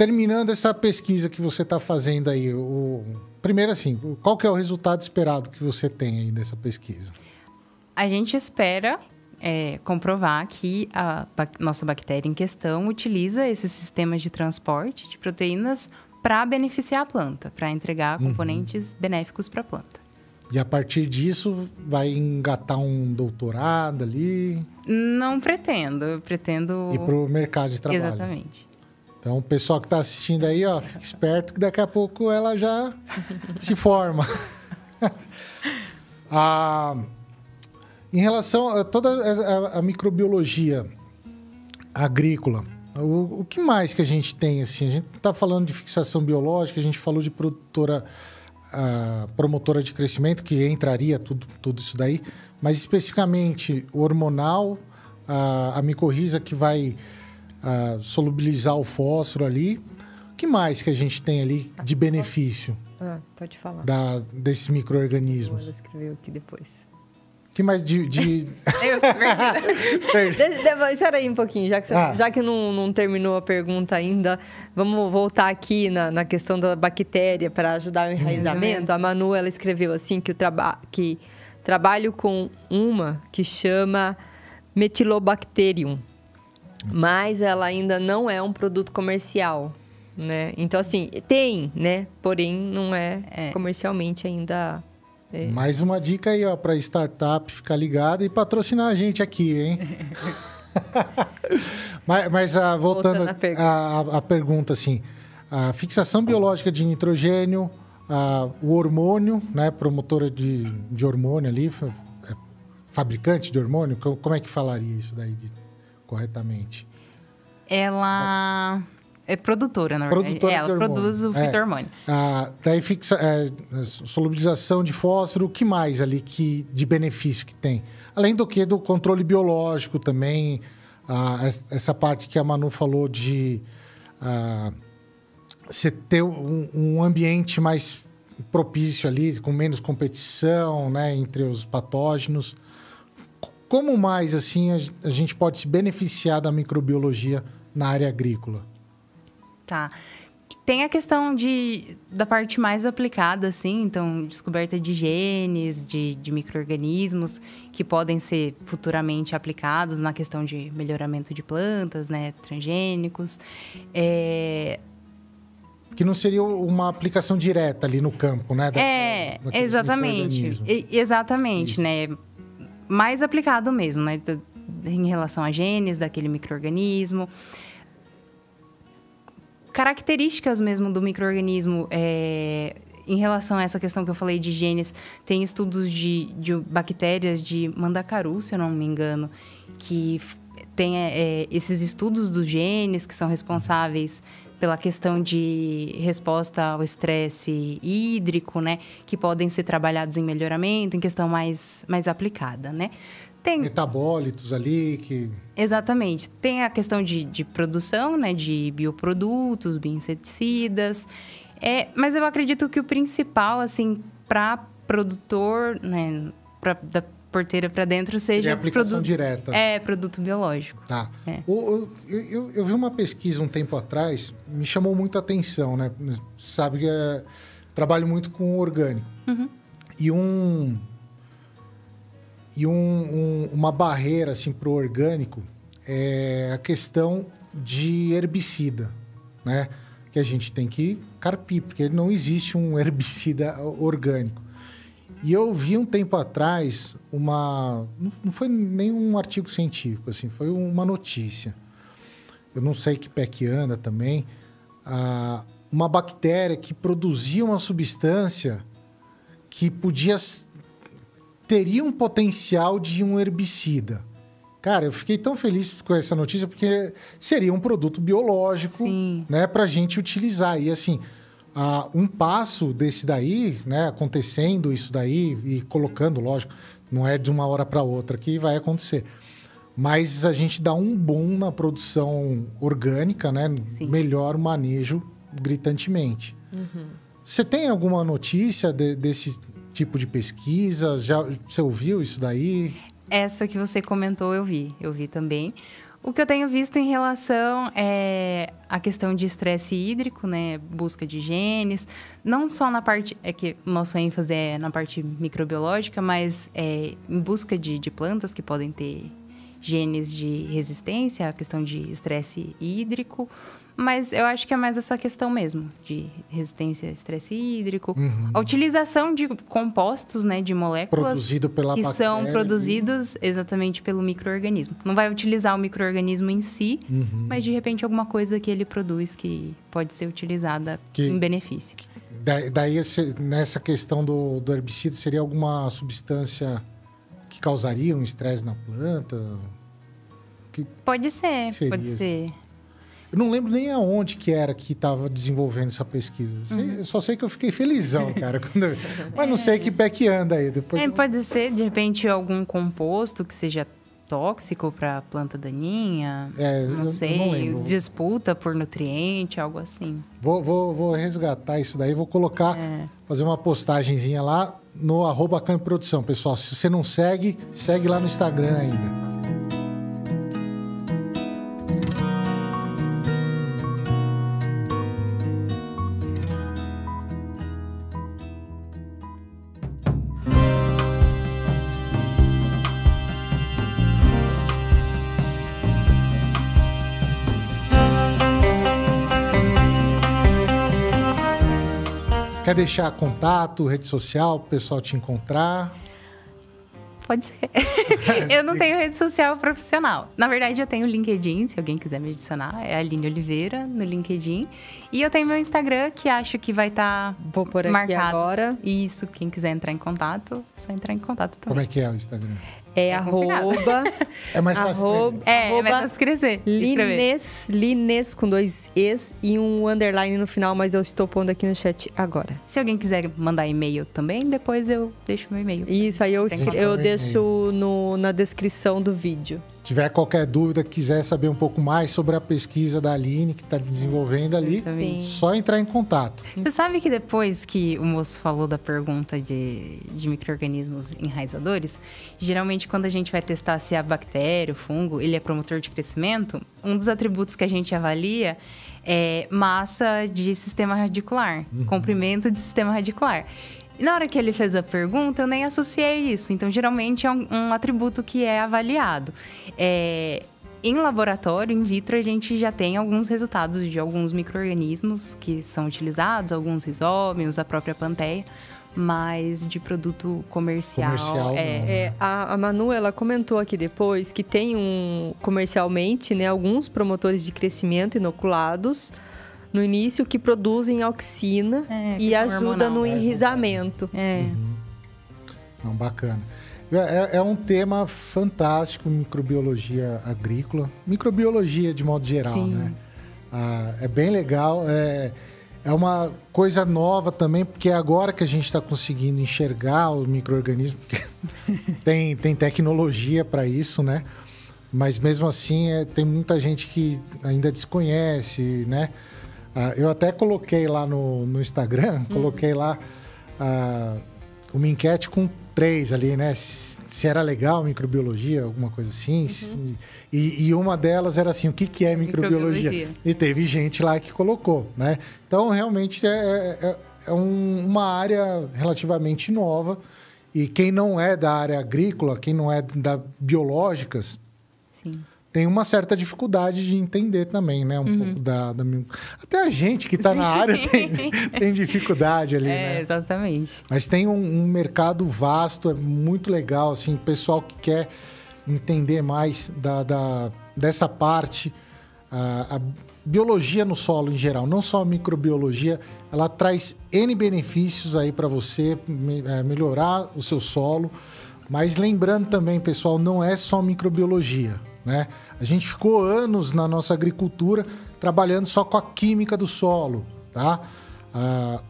terminando essa pesquisa que você está fazendo aí, o, primeiro assim, qual que é o resultado esperado que você tem aí dessa pesquisa? A gente espera é, comprovar que a nossa bactéria em questão utiliza esses sistemas de transporte de proteínas para beneficiar a planta, para entregar componentes benéficos para a planta. E a partir disso, vai engatar um doutorado ali Não pretendo, eu pretendo. e para o mercado de trabalho. Exatamente. Então, o pessoal que está assistindo aí, ó, fica esperto que daqui a pouco ela já se forma. ah, em relação a toda a, a microbiologia agrícola, o, o, que mais que a gente tem assim? A gente está falando de fixação biológica, a gente falou de produtora, uh, promotora de crescimento, que entraria tudo, tudo isso daí, mas especificamente hormonal, uh, a micorriza que vai uh, solubilizar o fósforo ali. O que mais que a gente tem ali de benefício? Ah, pode falar. Da, desses micro-organismos. Ela escreveu aqui depois que mais de. de... Eu perdida. Espera aí um pouquinho, já que, você, ah. já que não, não terminou a pergunta ainda, vamos voltar aqui na, na questão da bactéria para ajudar o enraizamento. Uhum. A Manu ela escreveu assim que, o traba que trabalho com uma que chama Metilobacterium, mas ela ainda não é um produto comercial. Né? Então, assim, tem, né? Porém, não é, é. comercialmente ainda é. Mais uma dica aí, ó, para startup ficar ligada e patrocinar a gente aqui, hein? mas, mas uh, voltando, à pergunta. pergunta, assim, a fixação biológica de nitrogênio, uh, o hormônio, né, promotora de, de hormônio ali, é, fabricante de hormônio, como é que falaria isso daí de, corretamente? Ela é produtora, na verdade. Produtora ela produz o fito-hormônio. É. Ah, daí fixa, é, solubilização de fósforo, o que mais ali que, de benefício que tem? Além do que do controle biológico também, ah, essa parte que a Manu falou de ah, você ter um, um, ambiente mais propício ali, com menos competição né, entre os patógenos. Como mais assim a, a gente pode se beneficiar da microbiologia na área agrícola? Tá. Tem a questão de, da parte mais aplicada, assim, então, descoberta de genes, de, de micro-organismos que podem ser futuramente aplicados na questão de melhoramento de plantas, né, transgênicos. É, que não seria uma aplicação direta ali no campo, né? Da, é, exatamente. exatamente, Isso. né? Mais aplicado mesmo, né? Em relação a genes daquele microorganismo características mesmo do microorganismo é, em relação a essa questão que eu falei de genes, tem estudos de, de bactérias de mandacaru, se eu não me engano, que tem é, esses estudos dos genes que são responsáveis pela questão de resposta ao estresse hídrico, né, que podem ser trabalhados em melhoramento, em questão mais, mais aplicada, né? Tem... Metabólitos ali que... Exatamente. Tem a questão de, de produção, né? De bioprodutos, bioinseticidas. É, mas eu acredito que o principal, assim, para produtor, né? Pra, da porteira para dentro seja... É aplicação direta. É, produto biológico. Tá. É. O, eu, eu, eu, vi uma pesquisa um tempo atrás, me chamou muito a atenção, né? Sabe que é, trabalho muito com orgânico. Uhum. E um e um, um, uma barreira assim, para o orgânico é a questão de herbicida, né? Que a gente tem que carpir, porque não existe um herbicida orgânico. E eu vi um tempo atrás uma. Não foi nem um artigo científico, assim, foi uma notícia. Eu não sei que pé que anda também. Ah, uma bactéria que produzia uma substância que podia teria um potencial de um herbicida. Cara, eu fiquei tão feliz com essa notícia porque seria um produto biológico, Sim. né, para gente utilizar. E assim, uh, um passo desse daí, né, acontecendo isso daí e colocando, lógico, não é de uma hora para outra que vai acontecer. Mas a gente dá um boom na produção orgânica, né? Sim. Melhor manejo gritantemente. Uhum. Você tem alguma notícia de, desse tipo de pesquisa? Já você ouviu isso daí? Essa que você comentou, eu vi, eu vi também. O que eu tenho visto em relação é a questão de estresse hídrico, né? Busca de genes. Não só na parte. É que nosso ênfase é na parte microbiológica, mas é em busca de, de plantas que podem ter genes de resistência à questão de estresse hídrico. Mas eu acho que é mais essa questão mesmo de resistência a estresse hídrico, a utilização de compostos, né, de moléculas Produzido pela que são bactéria. produzidos exatamente pelo microorganismo. Não vai utilizar o microorganismo em si, Uhum. mas de repente alguma coisa que ele produz que pode ser utilizada Que- em benefício. Da- Daí, nessa questão do, do herbicida, seria alguma substância que causaria um estresse na planta? Pode ser, pode ser. Eu não lembro nem aonde que era que estava desenvolvendo essa pesquisa. Uhum. Eu só sei que eu fiquei felizão, cara. eu- Mas não sei que pé que anda aí. Depois É, eu- pode ser, de repente, algum composto que seja tóxico para a planta daninha. É, eu- não eu sei, não disputa por nutriente, algo assim. Vou, vou, vou resgatar isso daí, vou colocar, É. fazer uma postagenzinha lá no arroba. Pessoal, se você não segue, segue lá no Instagram ainda. Deixar contato, rede social, o pessoal te encontrar? Pode ser. eu não tenho rede social profissional. Na verdade, eu tenho LinkedIn, se alguém quiser me adicionar. É Aline Oliveira no LinkedIn. E eu tenho meu Instagram, que acho que vai estar Vou por aqui marcado. agora. Isso, quem quiser entrar em contato, é só entrar em contato também. Como é que é o Instagram? É complicado. arroba, É mais fácil. arroba, É, é arroba mais fácil crescer. escrever. Lines, Lines com dois Es e um underline no final, mas eu estou pondo aqui no chat agora. Se alguém quiser mandar e-mail também, depois eu deixo meu e-mail. Isso aí eu, Tem como. eu deixo no, na descrição do vídeo. Tiver qualquer dúvida, quiser saber um pouco mais sobre a pesquisa da Aline que está desenvolvendo ali, Sim. só entrar em contato. Você sabe que depois que o moço falou da pergunta de, de micro-organismos enraizadores, geralmente quando a gente vai testar se a bactéria, o fungo, ele é promotor de crescimento, um dos atributos que a gente avalia é massa de sistema radicular, comprimento de sistema radicular. E na hora que ele fez a pergunta, eu nem associei isso. Então, geralmente é um, um atributo que é avaliado. É, em laboratório, in vitro, a gente já tem alguns resultados de alguns micro-organismos que são utilizados, alguns risómios, a própria panteia, mas de produto comercial. Comercial, é. É, a, a Manu, ela comentou aqui depois que tem um, comercialmente, né, alguns promotores de crescimento inoculados no início que produzem auxina É, e questão ajuda hormonal, no né? enrisamento. é. Não, bacana. É, é um tema fantástico, microbiologia agrícola, microbiologia de modo geral, Sim. né? Ah, é bem legal, é, é uma coisa nova também, porque é agora que a gente está conseguindo enxergar os micro-organismos, porque tem, tem tecnologia para isso, né? Mas mesmo assim, é, tem muita gente que ainda desconhece, né? Ah, eu até coloquei lá no, no Instagram, coloquei lá ah, uma enquete com três ali, né? Se, era legal microbiologia, alguma coisa assim. se- e, e uma delas era assim, o que, que é microbiologia? Microbiologia. E teve gente lá que colocou, né? Então, realmente, é, é- é um- uma área relativamente nova. E quem não é da área agrícola, quem não é da biológicas, Sim. Tem uma certa dificuldade de entender também, né? Um Uhum. pouco da, da Até a gente que está na área tem, tem dificuldade ali, É, né? exatamente. Mas tem um, um mercado vasto, é muito legal, assim, pessoal que quer entender mais da, da- dessa parte, a, a biologia no solo em geral, não só a microbiologia, ela traz N benefícios aí para você me- é, melhorar o seu solo. Mas lembrando também, pessoal, não é só microbiologia, né? A gente ficou anos na nossa agricultura trabalhando só com a química do solo, tá? Ah,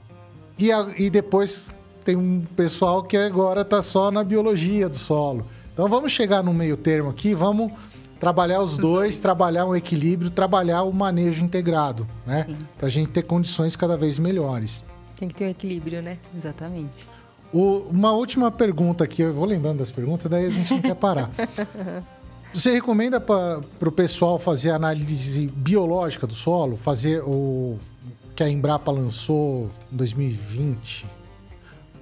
e, a- e depois tem um pessoal que agora está só na biologia do solo. Então vamos chegar no meio termo aqui, vamos trabalhar os dois, trabalhar um equilíbrio, trabalhar o manejo integrado, né? Para a gente ter condições cada vez melhores. Tem que ter um equilíbrio, né? Exatamente. O- uma última pergunta aqui, eu vou lembrando das perguntas, daí a gente não quer parar. Você recomenda para o pessoal fazer análise biológica do solo, fazer o que a Embrapa lançou em 2020,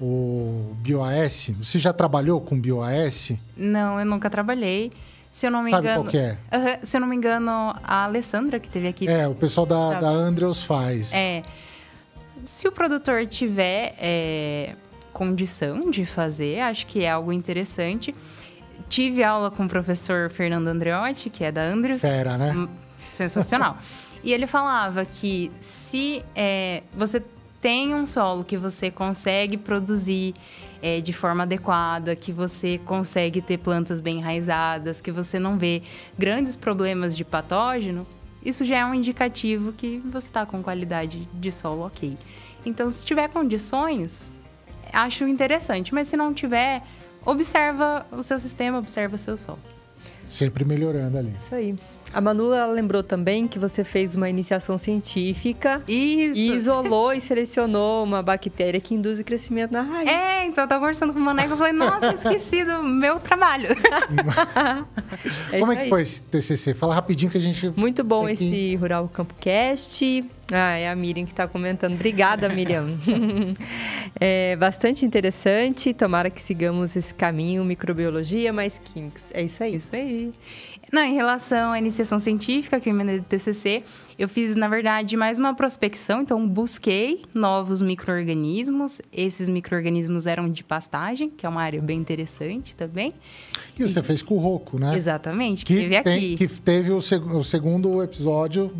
o BioAS? Você já trabalhou com BioAS? Não, eu nunca trabalhei. Se eu não me Sabe engano. qual que é? Aham, se eu não me engano, a Alessandra que teve aqui. É, o pessoal da, Tá. da Andrews faz. É. Se o produtor tiver é, condição de fazer, acho que é algo interessante. Tive aula com o professor Fernando Andreotti, que é da Andrews. Fera, né? Hum, Sensacional. e ele falava que se é, você tem um solo que você consegue produzir é, de forma adequada, que você consegue ter plantas bem enraizadas, que você não vê grandes problemas de patógeno, isso já é um indicativo que você está com qualidade de solo ok. Então, se tiver condições, acho interessante. Mas se não tiver, observa o seu sistema, observa o seu solo. Sempre melhorando ali. Isso aí. A Manu ela lembrou também que você fez uma iniciação científica Isso! e isolou e selecionou uma bactéria que induz o crescimento na raiz. É, então eu tava conversando com o Maneco e falei, nossa, esqueci do meu trabalho. É Como é que foi esse TCC? Fala rapidinho que a gente... Muito bom Tem que- esse Rural Campo Cast. Ah, é a Miriam que está comentando. Obrigada, Miriam. é bastante interessante. Tomara que sigamos esse caminho, microbiologia mais químicos. É isso aí. Isso aí. Não, em relação à iniciação científica que eu emendei do TCC, eu fiz, na verdade, mais uma prospecção. Então, busquei novos micro-organismos. Esses micro-organismos eram de pastagem, que é uma área bem interessante também. Que você fez com o Roco, né? Exatamente, que, Que, teve tem- aqui. que teve o, seg- o segundo episódio.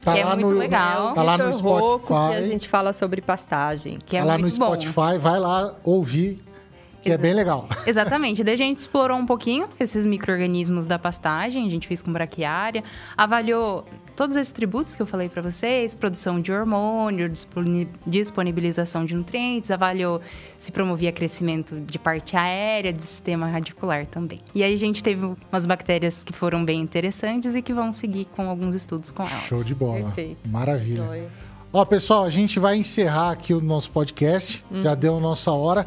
Tá Que é lá muito no, legal. Tá lá no Vitor Rocco, Spotify. que a gente fala sobre pastagem. Que é tá lá no muito bom. Spotify. Vai lá ouvir, que é bem legal. Exatamente. Daí a gente explorou um pouquinho esses micro-organismos da pastagem, a gente fez com braquiária, avaliou todos esses tributos que eu falei para vocês, produção de hormônio, disponi- disponibilização de nutrientes, avaliou se promovia crescimento de parte aérea, de sistema radicular também. E aí a gente teve umas bactérias que foram bem interessantes e que vão seguir com alguns estudos com elas. Show de bola. Perfeito. Maravilha. Ó, pessoal, a gente vai encerrar aqui o nosso podcast. Hum. Já deu a nossa hora.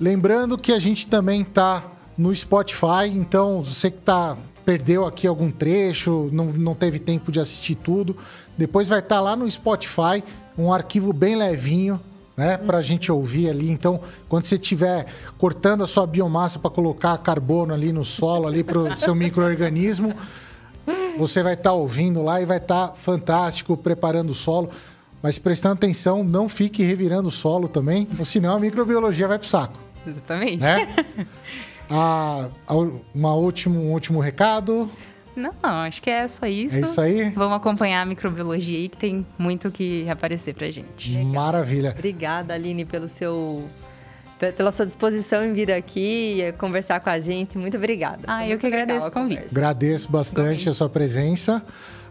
Lembrando que a gente também tá no Spotify, então você que tá perdeu aqui algum trecho, não, não teve tempo de assistir tudo, depois vai estar lá no Spotify, um arquivo bem levinho, né, pra gente ouvir ali. Então, quando você estiver cortando a sua biomassa para colocar carbono ali no solo ali pro seu microorganismo, você vai estar ouvindo lá e vai estar fantástico preparando o solo. Mas prestando atenção, não fique revirando o solo também, senão a microbiologia vai pro saco, Exatamente. né? Ah, uma último, um último recado. Não, não, acho que é só isso. É isso aí? Vamos acompanhar a microbiologia aí, que tem muito que aparecer pra gente. Maravilha. Obrigada, Aline, pelo seu pe- pela sua disposição em vir aqui e conversar com a gente. Muito obrigada. Ah, Foi eu que agradeço legal o convite. Agradeço bastante a sua presença.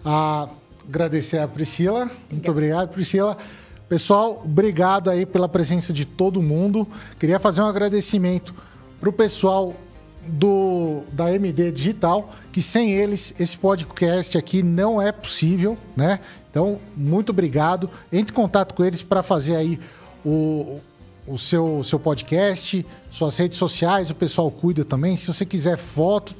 Ah, agradecer a Priscila. Muito obrigado, Priscila. Pessoal, obrigado aí pela presença de todo mundo. Queria fazer um agradecimento pro pessoal do da MD Digital, que sem eles esse podcast aqui não é possível, né? Então, muito obrigado. Entre em contato com eles para fazer aí o, o seu, seu podcast, suas redes sociais, o pessoal cuida também. Se você quiser foto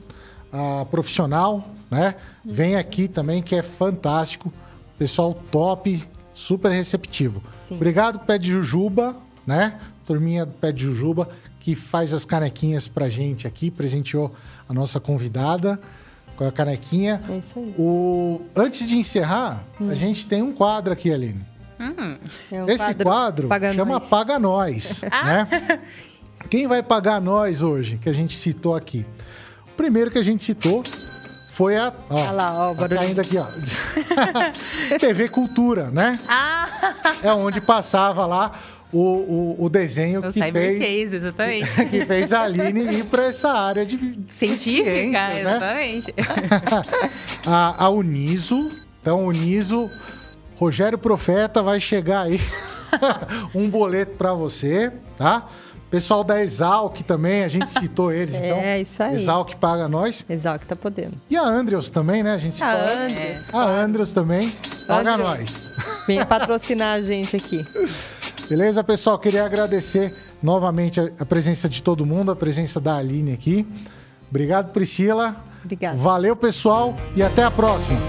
ah, profissional, né? Vem aqui também, que é fantástico. Pessoal top, super receptivo. Sim. Obrigado, Pé de Jujuba, né? Turminha do Pé de Jujuba, que faz as canequinhas pra gente aqui, presenteou a nossa convidada com a canequinha. É isso aí. O... Antes de encerrar, a gente tem um quadro aqui, Aline. É um Esse quadro, Paga chama Nós. Paga Nós, né? Quem vai pagar nós hoje, que a gente citou aqui? O primeiro que a gente citou foi a... Ó, Olha lá, ó, o tá barulho. caindo aqui, ó. TV Cultura, né? Ah, É onde passava lá o, o, o desenho o que Cyber fez, Case, exatamente. que fez a Aline ir para essa área de Científica, né? exatamente. a, a Uniso. Então, Uniso, Rogério Profeta vai chegar aí um boleto para você, tá? Pessoal da Exalc também, a gente citou eles, É, então. isso aí. Exalc paga nós. Que tá podendo. E a Andrews também, né? A gente A citou. Andrews, A Andrews também paga Andrews. nós. Vem patrocinar a gente aqui. Beleza, pessoal? Queria agradecer novamente a, a presença de todo mundo, a presença da Aline aqui. Obrigado, Priscila. Obrigada. Valeu, pessoal, e até a próxima.